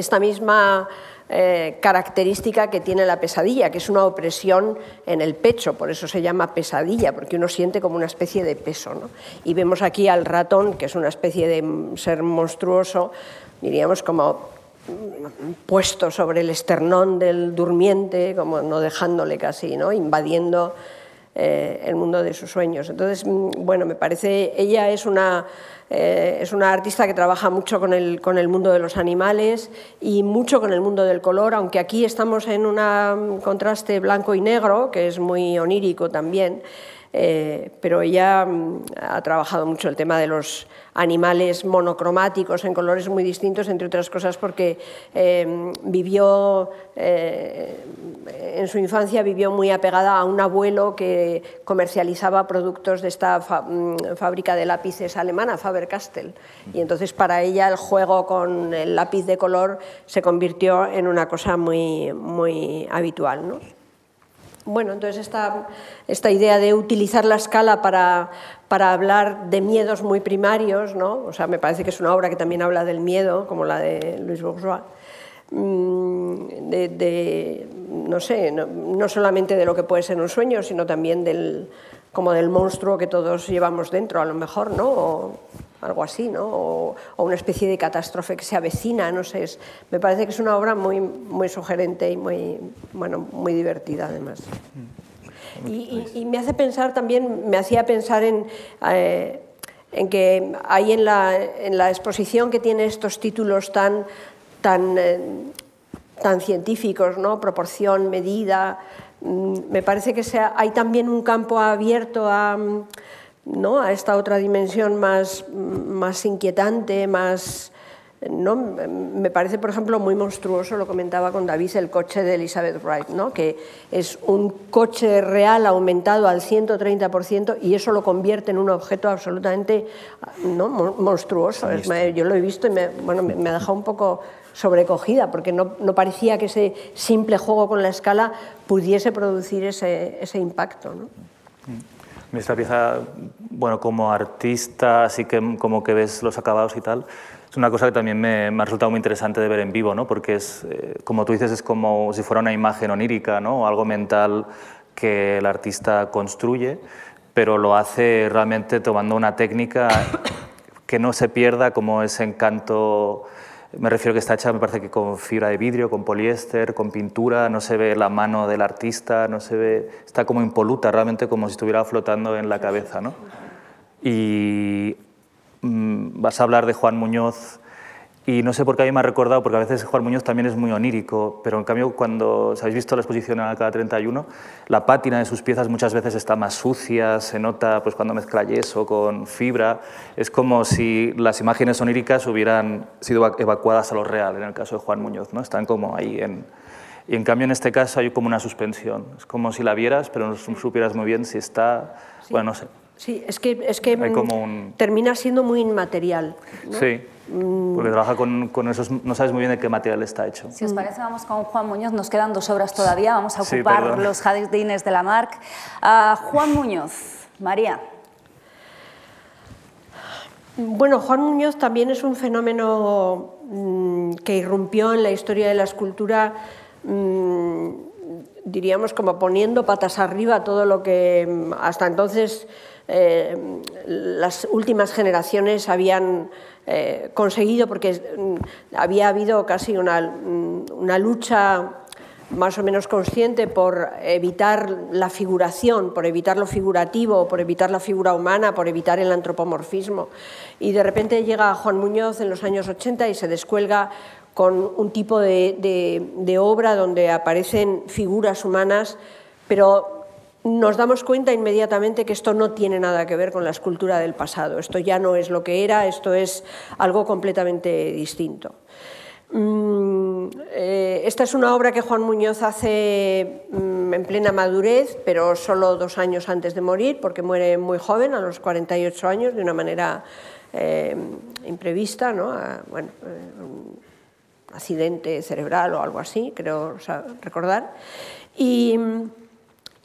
esta misma eh, característica que tiene la pesadilla, que es una opresión en el pecho, por eso se llama pesadilla, porque uno siente como una especie de peso. ¿no? Y vemos aquí al ratón, que es una especie de ser monstruoso, diríamos como puesto sobre el esternón del durmiente, como no dejándole casi, ¿no? invadiendo eh, el mundo de sus sueños. Entonces, bueno, me parece, ella es una, eh, es una artista que trabaja mucho con el, con el mundo de los animales y mucho con el mundo del color, aunque aquí estamos en un contraste blanco y negro, que es muy onírico también. Eh, pero ella mm, ha trabajado mucho el tema de los animales monocromáticos en colores muy distintos, entre otras cosas porque eh, vivió eh, en su infancia vivió muy apegada a un abuelo que comercializaba productos de esta mm, fábrica de lápices alemana, Faber-Castell, y entonces para ella el juego con el lápiz de color se convirtió en una cosa muy, muy habitual. ¿no? Bueno, entonces esta, esta, idea de utilizar la escala para, para, hablar de miedos muy primarios, ¿no? o sea, me parece que es una obra que también habla del miedo, como la de Louis Bourgeois, mm, de, de, no sé, no, solamente de lo que puede ser un sueño, sino también del, como del monstruo que todos llevamos dentro, a lo mejor, ¿no? O, algo así, ¿no? O, o, una especie de catástrofe que se avecina, no sé. Es, me parece que es una obra muy, muy sugerente y muy, bueno, muy divertida, además. Y, y, y me hace pensar también, me hacía pensar en, eh, en que hay en la, en la, exposición que tiene estos títulos tan, tan, eh, tan científicos, ¿no? Proporción, medida. Mm, me parece que sea, hay también un campo abierto a ¿no? a esta otra dimensión más, más inquietante, más... ¿no? Me parece, por ejemplo, muy monstruoso, lo comentaba con David, el coche de Elizabeth Wright, ¿no? que es un coche real aumentado al 130% y eso lo convierte en un objeto absolutamente ¿no? monstruoso. Es, yo lo he visto y me, bueno, me, me ha dejado un poco sobrecogida, porque no, no, parecía que ese simple juego con la escala pudiese producir ese, ese impacto. ¿no? Esta pieza, bueno, como artista, así que como que ves los acabados y tal, es una cosa que también me, me ha resultado muy interesante de ver en vivo, ¿no? Porque es, eh, como tú dices, es como si fuera una imagen onírica, ¿no? O algo mental que el artista construye, pero lo hace realmente tomando una técnica que no se pierda como ese encanto me refiero que está hecha, me parece que con fibra de vidrio, con poliéster, con pintura, no se ve la mano del artista, no se ve, está como impoluta, realmente como si estuviera flotando en la cabeza. ¿no? Y mmm, vas a hablar de Juan Muñoz, y no sé por qué a mí me ha recordado, porque a veces Juan Muñoz también es muy onírico, pero en cambio cuando os habéis visto la exposición en Alcalá 31, la pátina de sus piezas muchas veces está más sucia, se nota pues, cuando mezcla yeso con fibra, es como si las imágenes oníricas hubieran sido evacuadas a lo real, en el caso de Juan Muñoz, ¿no? están como ahí en... Y en cambio en este caso hay como una suspensión, es como si la vieras, pero no supieras muy bien si está, sí. bueno, no sé. Sí, es que, es que un... termina siendo muy inmaterial. ¿no? Sí. Porque trabaja con, con, esos, no sabes muy bien de qué material está hecho. Si os parece, vamos con Juan Muñoz, nos quedan dos obras todavía, vamos a ocupar sí, los jardines de la Marc. Uh, Juan Muñoz, María. Bueno, Juan Muñoz también es un fenómeno mmm, que irrumpió en la historia de la escultura, mmm, diríamos como poniendo patas arriba todo lo que hasta entonces eh, las últimas generaciones habían eh, conseguido, porque mm, había habido casi una, mm, una, lucha más o menos consciente por evitar la figuración, por evitar lo figurativo, por evitar la figura humana, por evitar el antropomorfismo. Y de repente llega Juan Muñoz en los años 80 y se descuelga con un tipo de, obra donde aparecen figuras humanas, pero nos damos cuenta inmediatamente que esto no tiene nada que ver con la escultura del pasado. Esto ya no es lo que era, esto es algo completamente distinto. Mm, mm, eh, esta es una obra que Juan Muñoz hace mm, en plena madurez, pero solo dos años antes de morir, porque muere muy joven, a los 48 años, de una manera eh, imprevista, ¿no? Bueno, eh, un accidente cerebral o algo así, creo recordar. Y,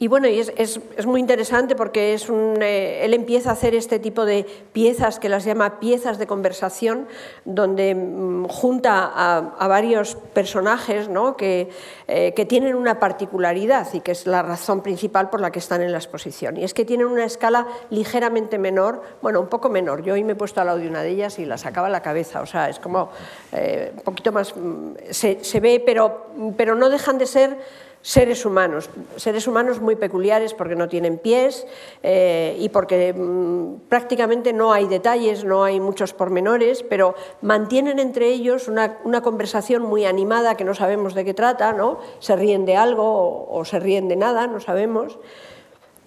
y bueno, es, muy interesante porque es un, eh, él empieza a hacer este tipo de piezas que las llama piezas de conversación, donde mm, junta a, varios personajes eh, que tienen una particularidad y que es la razón principal por la que están en la exposición. Y es que tienen una escala ligeramente menor, bueno, un poco menor. Yo hoy me he puesto al lado de una de ellas y la sacaba la cabeza, o sea, es como eh, un poquito más, mm, se, ve, pero no dejan de ser seres humanos, seres humanos muy peculiares porque no tienen pies eh, y porque mm, prácticamente no hay detalles, no hay muchos pormenores, pero mantienen entre ellos una, conversación muy animada que no sabemos de qué trata, ¿no? se ríen de algo o se ríen de nada, no sabemos,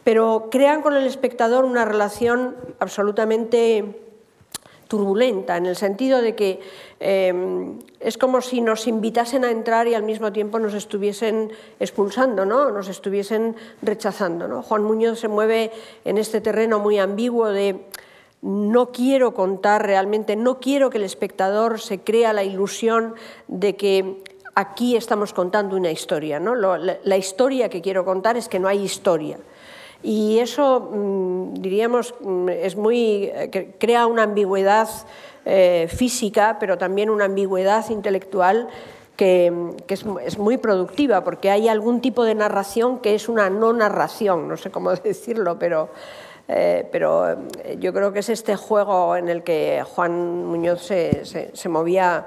pero crean con el espectador una relación absolutamente turbulenta, en el sentido de que eh, es como si nos invitasen a entrar y al mismo tiempo nos estuviesen expulsando, ¿no? nos estuviesen rechazando. Juan Muñoz se mueve en este terreno muy ambiguo de no quiero contar realmente, no quiero que el espectador se crea la ilusión de que aquí estamos contando una historia. ¿no? La historia que quiero contar es que no hay historia. Y eso, mm, diríamos, mm, es muy, eh, crea una ambigüedad eh, física, pero también una ambigüedad intelectual que, que es, mu- es muy productiva, porque hay algún tipo de narración que es una no narración, no sé cómo decirlo, pero, eh, pero yo creo que es este juego en el que Juan Muñoz se- se movía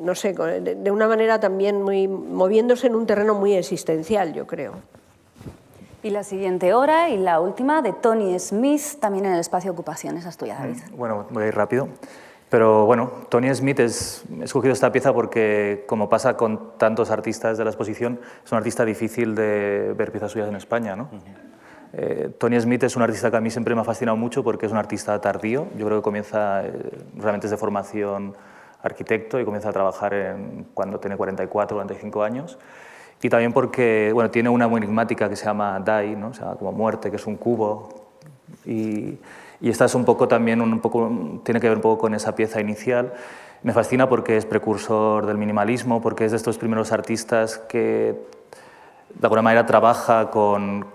no sé, de, una manera también muy moviéndose en un terreno muy existencial, yo creo. Y la siguiente hora y la última de Tony Smith, también en el espacio ocupación. Esa es tuya, David. Bueno, voy a ir rápido. Pero bueno, Tony Smith es, he escogido esta pieza porque, como pasa con tantos artistas de la exposición, es un artista difícil de ver piezas suyas en España. ¿no? Eh, Tony Smith es un artista que a mí siempre me ha fascinado mucho porque es un artista tardío. Yo creo que comienza, eh, realmente es de formación arquitecto y comienza a trabajar en- cuando tiene 44, 45 años. Y también porque bueno, tiene una enigmática que se llama Die, ¿no? o sea, como muerte, que es un cubo, y, y esta es un poco también, un poco, tiene que ver un poco con esa pieza inicial. Me fascina porque es precursor del minimalismo, porque es de estos primeros artistas que de alguna manera trabaja con...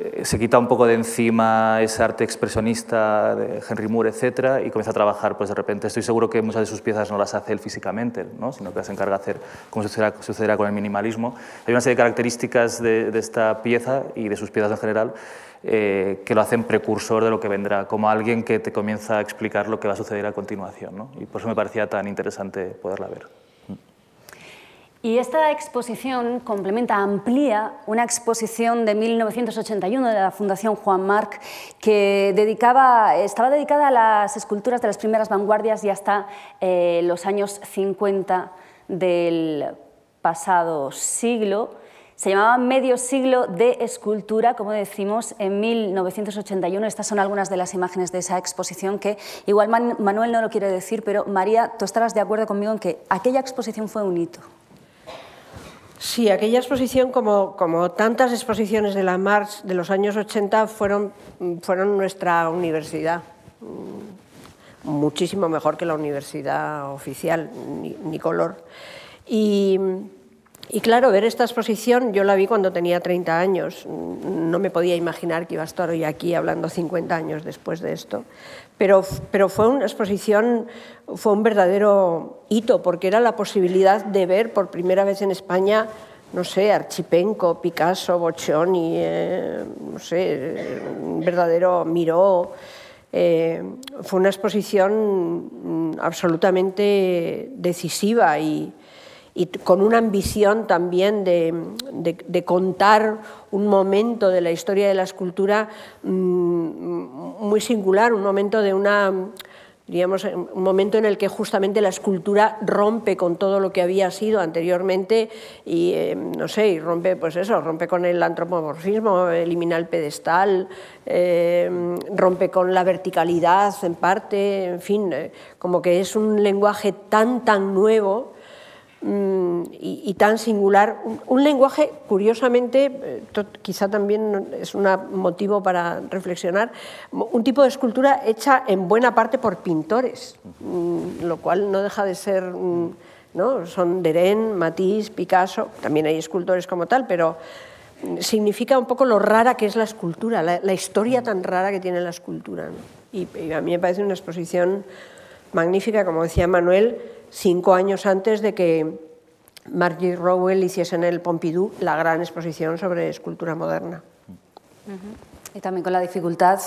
eh, Se quita un poco de encima ese arte expresionista de Henry Moore, etcétera, y comienza a trabajar, pues de repente, estoy seguro que muchas de sus piezas no las hace él físicamente, ¿no? sino que las encarga de hacer como sucederá, sucederá con el minimalismo. Hay una serie de características de, esta pieza y de sus piezas en general eh, que lo hacen precursor de lo que vendrá, como alguien que te comienza a explicar lo que va a suceder a continuación. ¿no? Y por eso me parecía tan interesante poderla ver. Y esta exposición complementa, amplía una exposición de 1981 de la Fundación Juan Marc que estaba dedicada a las esculturas de las primeras vanguardias y hasta eh, los años 50 del pasado siglo. Se llamaba Medio siglo de escultura, como decimos, en 1981. Estas son algunas de las imágenes de esa exposición que igual Man- Manuel no lo quiere decir, pero María, tú estarás de acuerdo conmigo en que aquella exposición fue un hito. Sí, aquella exposición, como, como tantas exposiciones de la Marx de los años 80, fueron, fueron nuestra universidad. Mm, Muchísimo mejor que la universidad oficial, ni, ni color. Y, y claro, ver esta exposición, yo la vi cuando tenía 30 años. No me podía imaginar que iba a estar hoy aquí hablando 50 años después de esto. Pero, pero fue una exposición, fue un verdadero hito, porque era la posibilidad de ver por primera vez en España, no sé, Archipenko, Picasso, Boccioni, eh, no sé, un verdadero Miró. Eh, fue una exposición mm, absolutamente decisiva y, y con una ambición también de, de- contar un momento de la historia de la escultura mm, muy singular, un momento de una, diríamos, un momento en el que justamente la escultura rompe con todo lo que había sido anteriormente y, eh, no sé, y rompe, pues eso, rompe con el antropomorfismo, elimina el pedestal, eh, rompe con la verticalidad en parte, en fin, eh, como que es un lenguaje tan, tan nuevo Mm, y, tan singular. Un, lenguaje, curiosamente, eh, quizá también es un motivo para reflexionar, un tipo de escultura hecha en buena parte por pintores, mm, lo cual no deja de ser... Mm, ¿no? Son Deren, Matisse, Picasso, también hay escultores como tal, pero significa un poco lo rara que es la escultura, la, historia tan rara que tiene la escultura. Y, y a mí me parece una exposición magnífica, como decía Manuel, cinco años antes de que Margie Rowell hiciese en el Pompidou la gran exposición sobre escultura moderna. Y también con la dificultad,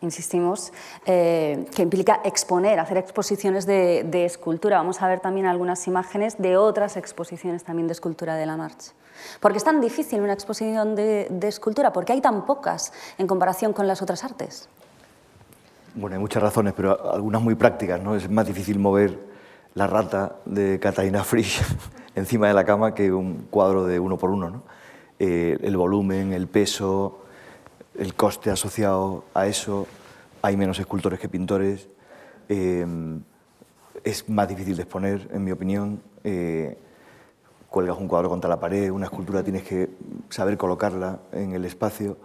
insistimos, eh, que implica exponer, hacer exposiciones de, escultura. Vamos a ver también algunas imágenes de otras exposiciones también de escultura de la March. ¿Por qué es tan difícil una exposición de, de escultura? ¿Por qué hay tan pocas en comparación con las otras artes? Bueno, hay muchas razones, pero algunas muy prácticas. ¿no? Es más difícil mover la rata de Catalina Frisch encima de la cama que un cuadro de uno por uno. ¿no? Eh, el volumen, el peso, el coste asociado a eso, hay menos escultores que pintores, eh, es más difícil de exponer, en mi opinión. Eh, cuelgas un cuadro contra la pared, una escultura tienes que saber colocarla en el espacio.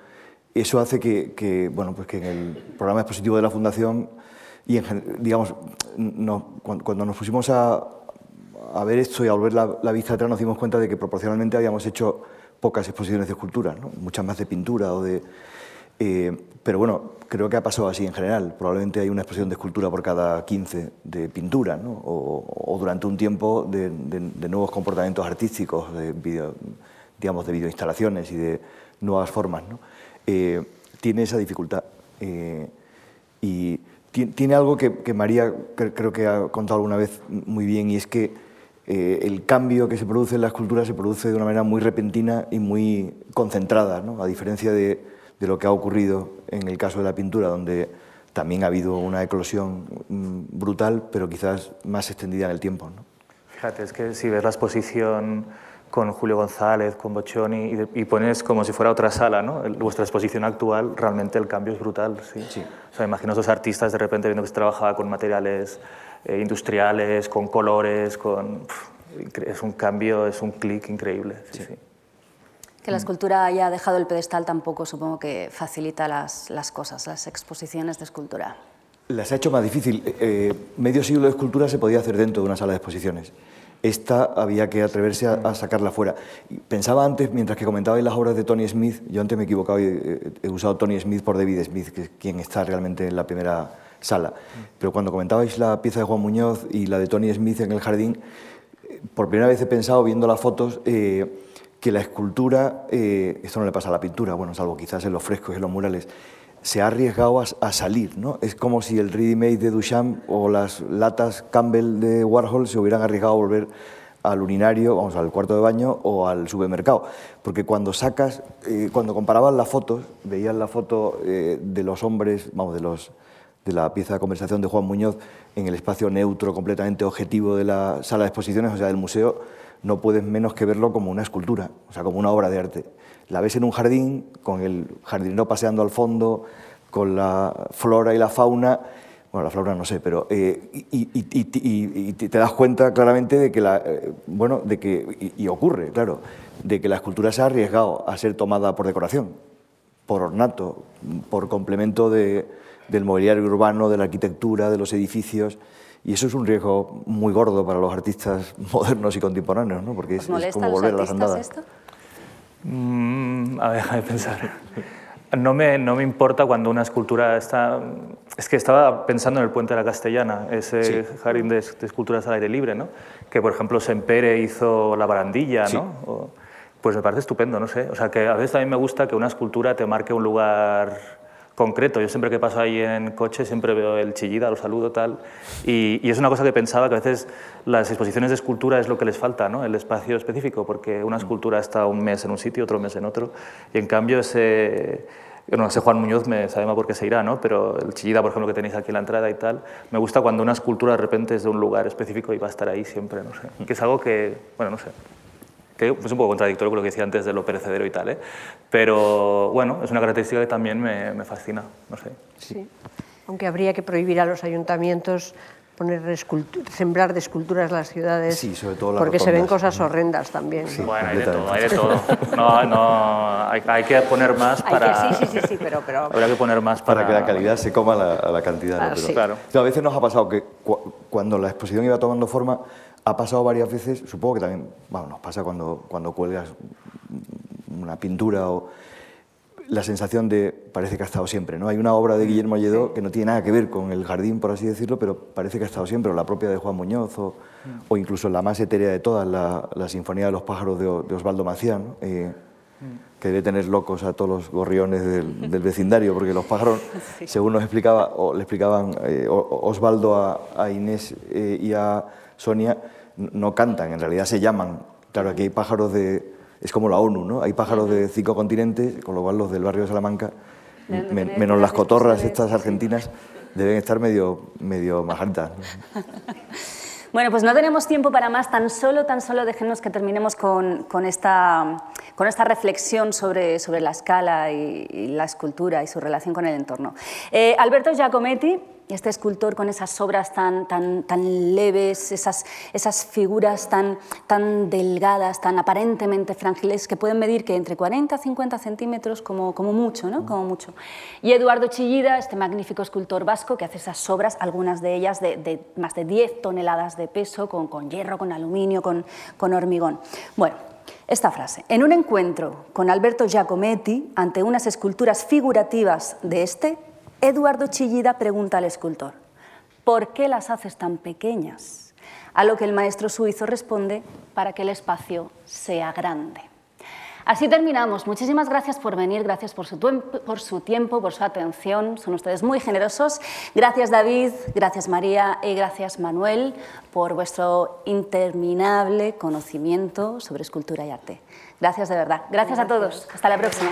Eso hace que, bueno, pues que en el programa expositivo de la Fundación y digamos, cuando, nos pusimos a, ver esto y a volver la, vista atrás, nos dimos cuenta de que proporcionalmente habíamos hecho pocas exposiciones de escultura, muchas más de pintura o de... Eh, pero bueno, creo que ha pasado así en general. Probablemente hay una exposición de escultura por cada 15 de pintura, ¿no? o, durante un tiempo de, nuevos comportamientos artísticos, de video, digamos, de videoinstalaciones y de nuevas formas. Eh, tiene esa dificultad. Eh, y tiene algo que, María creo que ha contado alguna vez muy bien y es que eh, el cambio que se produce en la escultura se produce de una manera muy repentina y muy concentrada, ¿no? a diferencia de, lo que ha ocurrido en el caso de la pintura, donde también ha habido una eclosión mm, brutal, pero quizás más extendida en el tiempo. ¿no? Fíjate, es que si ves la exposición con Julio González, con Boccioni, y, pones como si fuera otra sala, ¿no? vuestra exposición actual, realmente el cambio es brutal. ¿sí? Sí. O sea, imagino a esos artistas de repente viendo que se trabajaba con materiales eh, industriales, con colores, con... es un cambio, es un clic increíble. Sí, sí. Que la escultura haya dejado el pedestal tampoco supongo que facilita las, las cosas, las exposiciones de escultura. Las ha hecho más difícil. Eh, medio siglo de escultura se podía hacer dentro de una sala de exposiciones esta había que atreverse a, sacarla fuera. Pensaba antes, mientras que comentabais las obras de Tony Smith, yo antes me he equivocado y he, usado Tony Smith por David Smith, que es quien está realmente en la primera sala. Pero cuando comentabais la pieza de Juan Muñoz y la de Tony Smith en el jardín, por primera vez he pensado, viendo las fotos, eh, que la escultura, eh, esto no le pasa a la pintura, bueno, salvo quizás en los frescos y en los murales, se ha arriesgado a, salir. ¿no? Es como si el Ready Made de Duchamp o las latas Campbell de Warhol se hubieran arriesgado a volver al urinario, vamos, al cuarto de baño o al supermercado. Porque cuando sacas, eh, cuando comparaban las fotos, veías la foto eh, de los hombres, vamos, de, los, de la pieza de conversación de Juan Muñoz en el espacio neutro, completamente objetivo de la sala de exposiciones, o sea, del museo, no puedes menos que verlo como una escultura, o sea, como una obra de arte la ves en un jardín, con el jardinero paseando al fondo, con la flora y la fauna, bueno, la flora no sé, pero eh, y, te das cuenta claramente de que la, eh, bueno, de que y, ocurre, claro, de que la escultura se ha arriesgado a ser tomada por decoración, por ornato, por complemento de, del mobiliario urbano, de la arquitectura, de los edificios. Y eso es un riesgo muy gordo para los artistas modernos y contemporáneos, ¿no? porque es, es como volver a las andadas. Esto? Mm, a ver, a pensar. No me, no me, importa cuando una escultura está... Es que estaba pensando en el Puente de la Castellana, ese jardín de, esculturas al aire libre, ¿no? que por ejemplo Sempere hizo la barandilla, ¿no? pues me parece estupendo, no sé. O sea, que a veces también me gusta que una escultura te marque un lugar concreto. Yo siempre que paso ahí en coche siempre veo el chillida, lo saludo, tal. Y, es una cosa que pensaba que a veces las exposiciones de escultura es lo que les falta, ¿no? El espacio específico, porque una escultura está un mes en un sitio, otro mes en otro. Y en cambio ese, no sé, Juan Muñoz me sabe más por qué se irá, ¿no? pero el Chillida, por ejemplo, que tenéis aquí en la entrada y tal, me gusta cuando una escultura de repente es de un lugar específico y va a estar ahí siempre, no sé. Que es algo que, bueno, no sé, que es un poco contradictorio con lo que decía antes de lo perecedero y tal, ¿eh? pero bueno, es una característica que también me, me fascina, no sé. Sí. Aunque habría que prohibir a los ayuntamientos poner sembrar de esculturas las ciudades, sí, sobre todo las porque rotondas. se ven cosas horrendas también. Sí. Bueno, hay de todo, hay de todo. No, no, hay, hay que poner más para... que, sí, sí, sí, sí, pero, pero Habrá que poner más para... para que la calidad se coma la, a la cantidad. ¿no? Ah, Pero- sí. Claro. A veces nos ha pasado que cu- cuando la exposición iba tomando forma, ha pasado varias veces, supongo que también, bueno, nos pasa cuando, cuando cuelgas una pintura o la sensación de parece que ha estado siempre, ¿no? Hay una obra de Guillermo Lledó que no tiene nada que ver con el jardín, por así decirlo, pero parece que ha estado siempre, o la propia de Juan Muñoz, o, o incluso la más etérea de todas, la, la Sinfonía de los pájaros de, Osvaldo Macián, ¿no? Eh, que debe tener locos a todos los gorriones del, del vecindario, porque los pájaros, según nos explicaba, o le explicaban eh, Osvaldo a, a Inés eh, y a Sonia, no cantan, en realidad se llaman. Claro, aquí hay pájaros de... Es como la ONU, ¿no? Hay pájaros de cinco continentes, con lo cual los del barrio de Salamanca, men- menos las cotorras estas argentinas, deben estar medio, medio majaritas. ¿no? Bueno, pues no tenemos tiempo para más, tan solo, tan solo déjenos que terminemos con, con esta, con esta reflexión sobre, sobre la escala y, y la escultura y su relación con el entorno. Eh, Alberto Giacometti, este escultor con esas obras tan, tan, tan leves, esas, esas figuras tan, tan delgadas, tan aparentemente frágiles, que pueden medir que entre 40 a 50 centímetros como, como mucho, ¿no? Como mucho. Y Eduardo Chillida, este magnífico escultor vasco que hace esas obras, algunas de ellas de, de más de 10 toneladas de peso, con, con hierro, con aluminio, con, con hormigón. Bueno, esta frase. En un encuentro con Alberto Giacometti, ante unas esculturas figurativas de este, Eduardo Chillida pregunta al escultor, ¿por qué las haces tan pequeñas? A lo que el maestro suizo responde, para que el espacio sea grande. Así terminamos. Muchísimas gracias por venir, gracias por su, por su tiempo, por su atención. Son ustedes muy generosos. Gracias David, gracias María y gracias Manuel por vuestro interminable conocimiento sobre escultura y arte. Gracias de verdad. Gracias a todos. Hasta la próxima.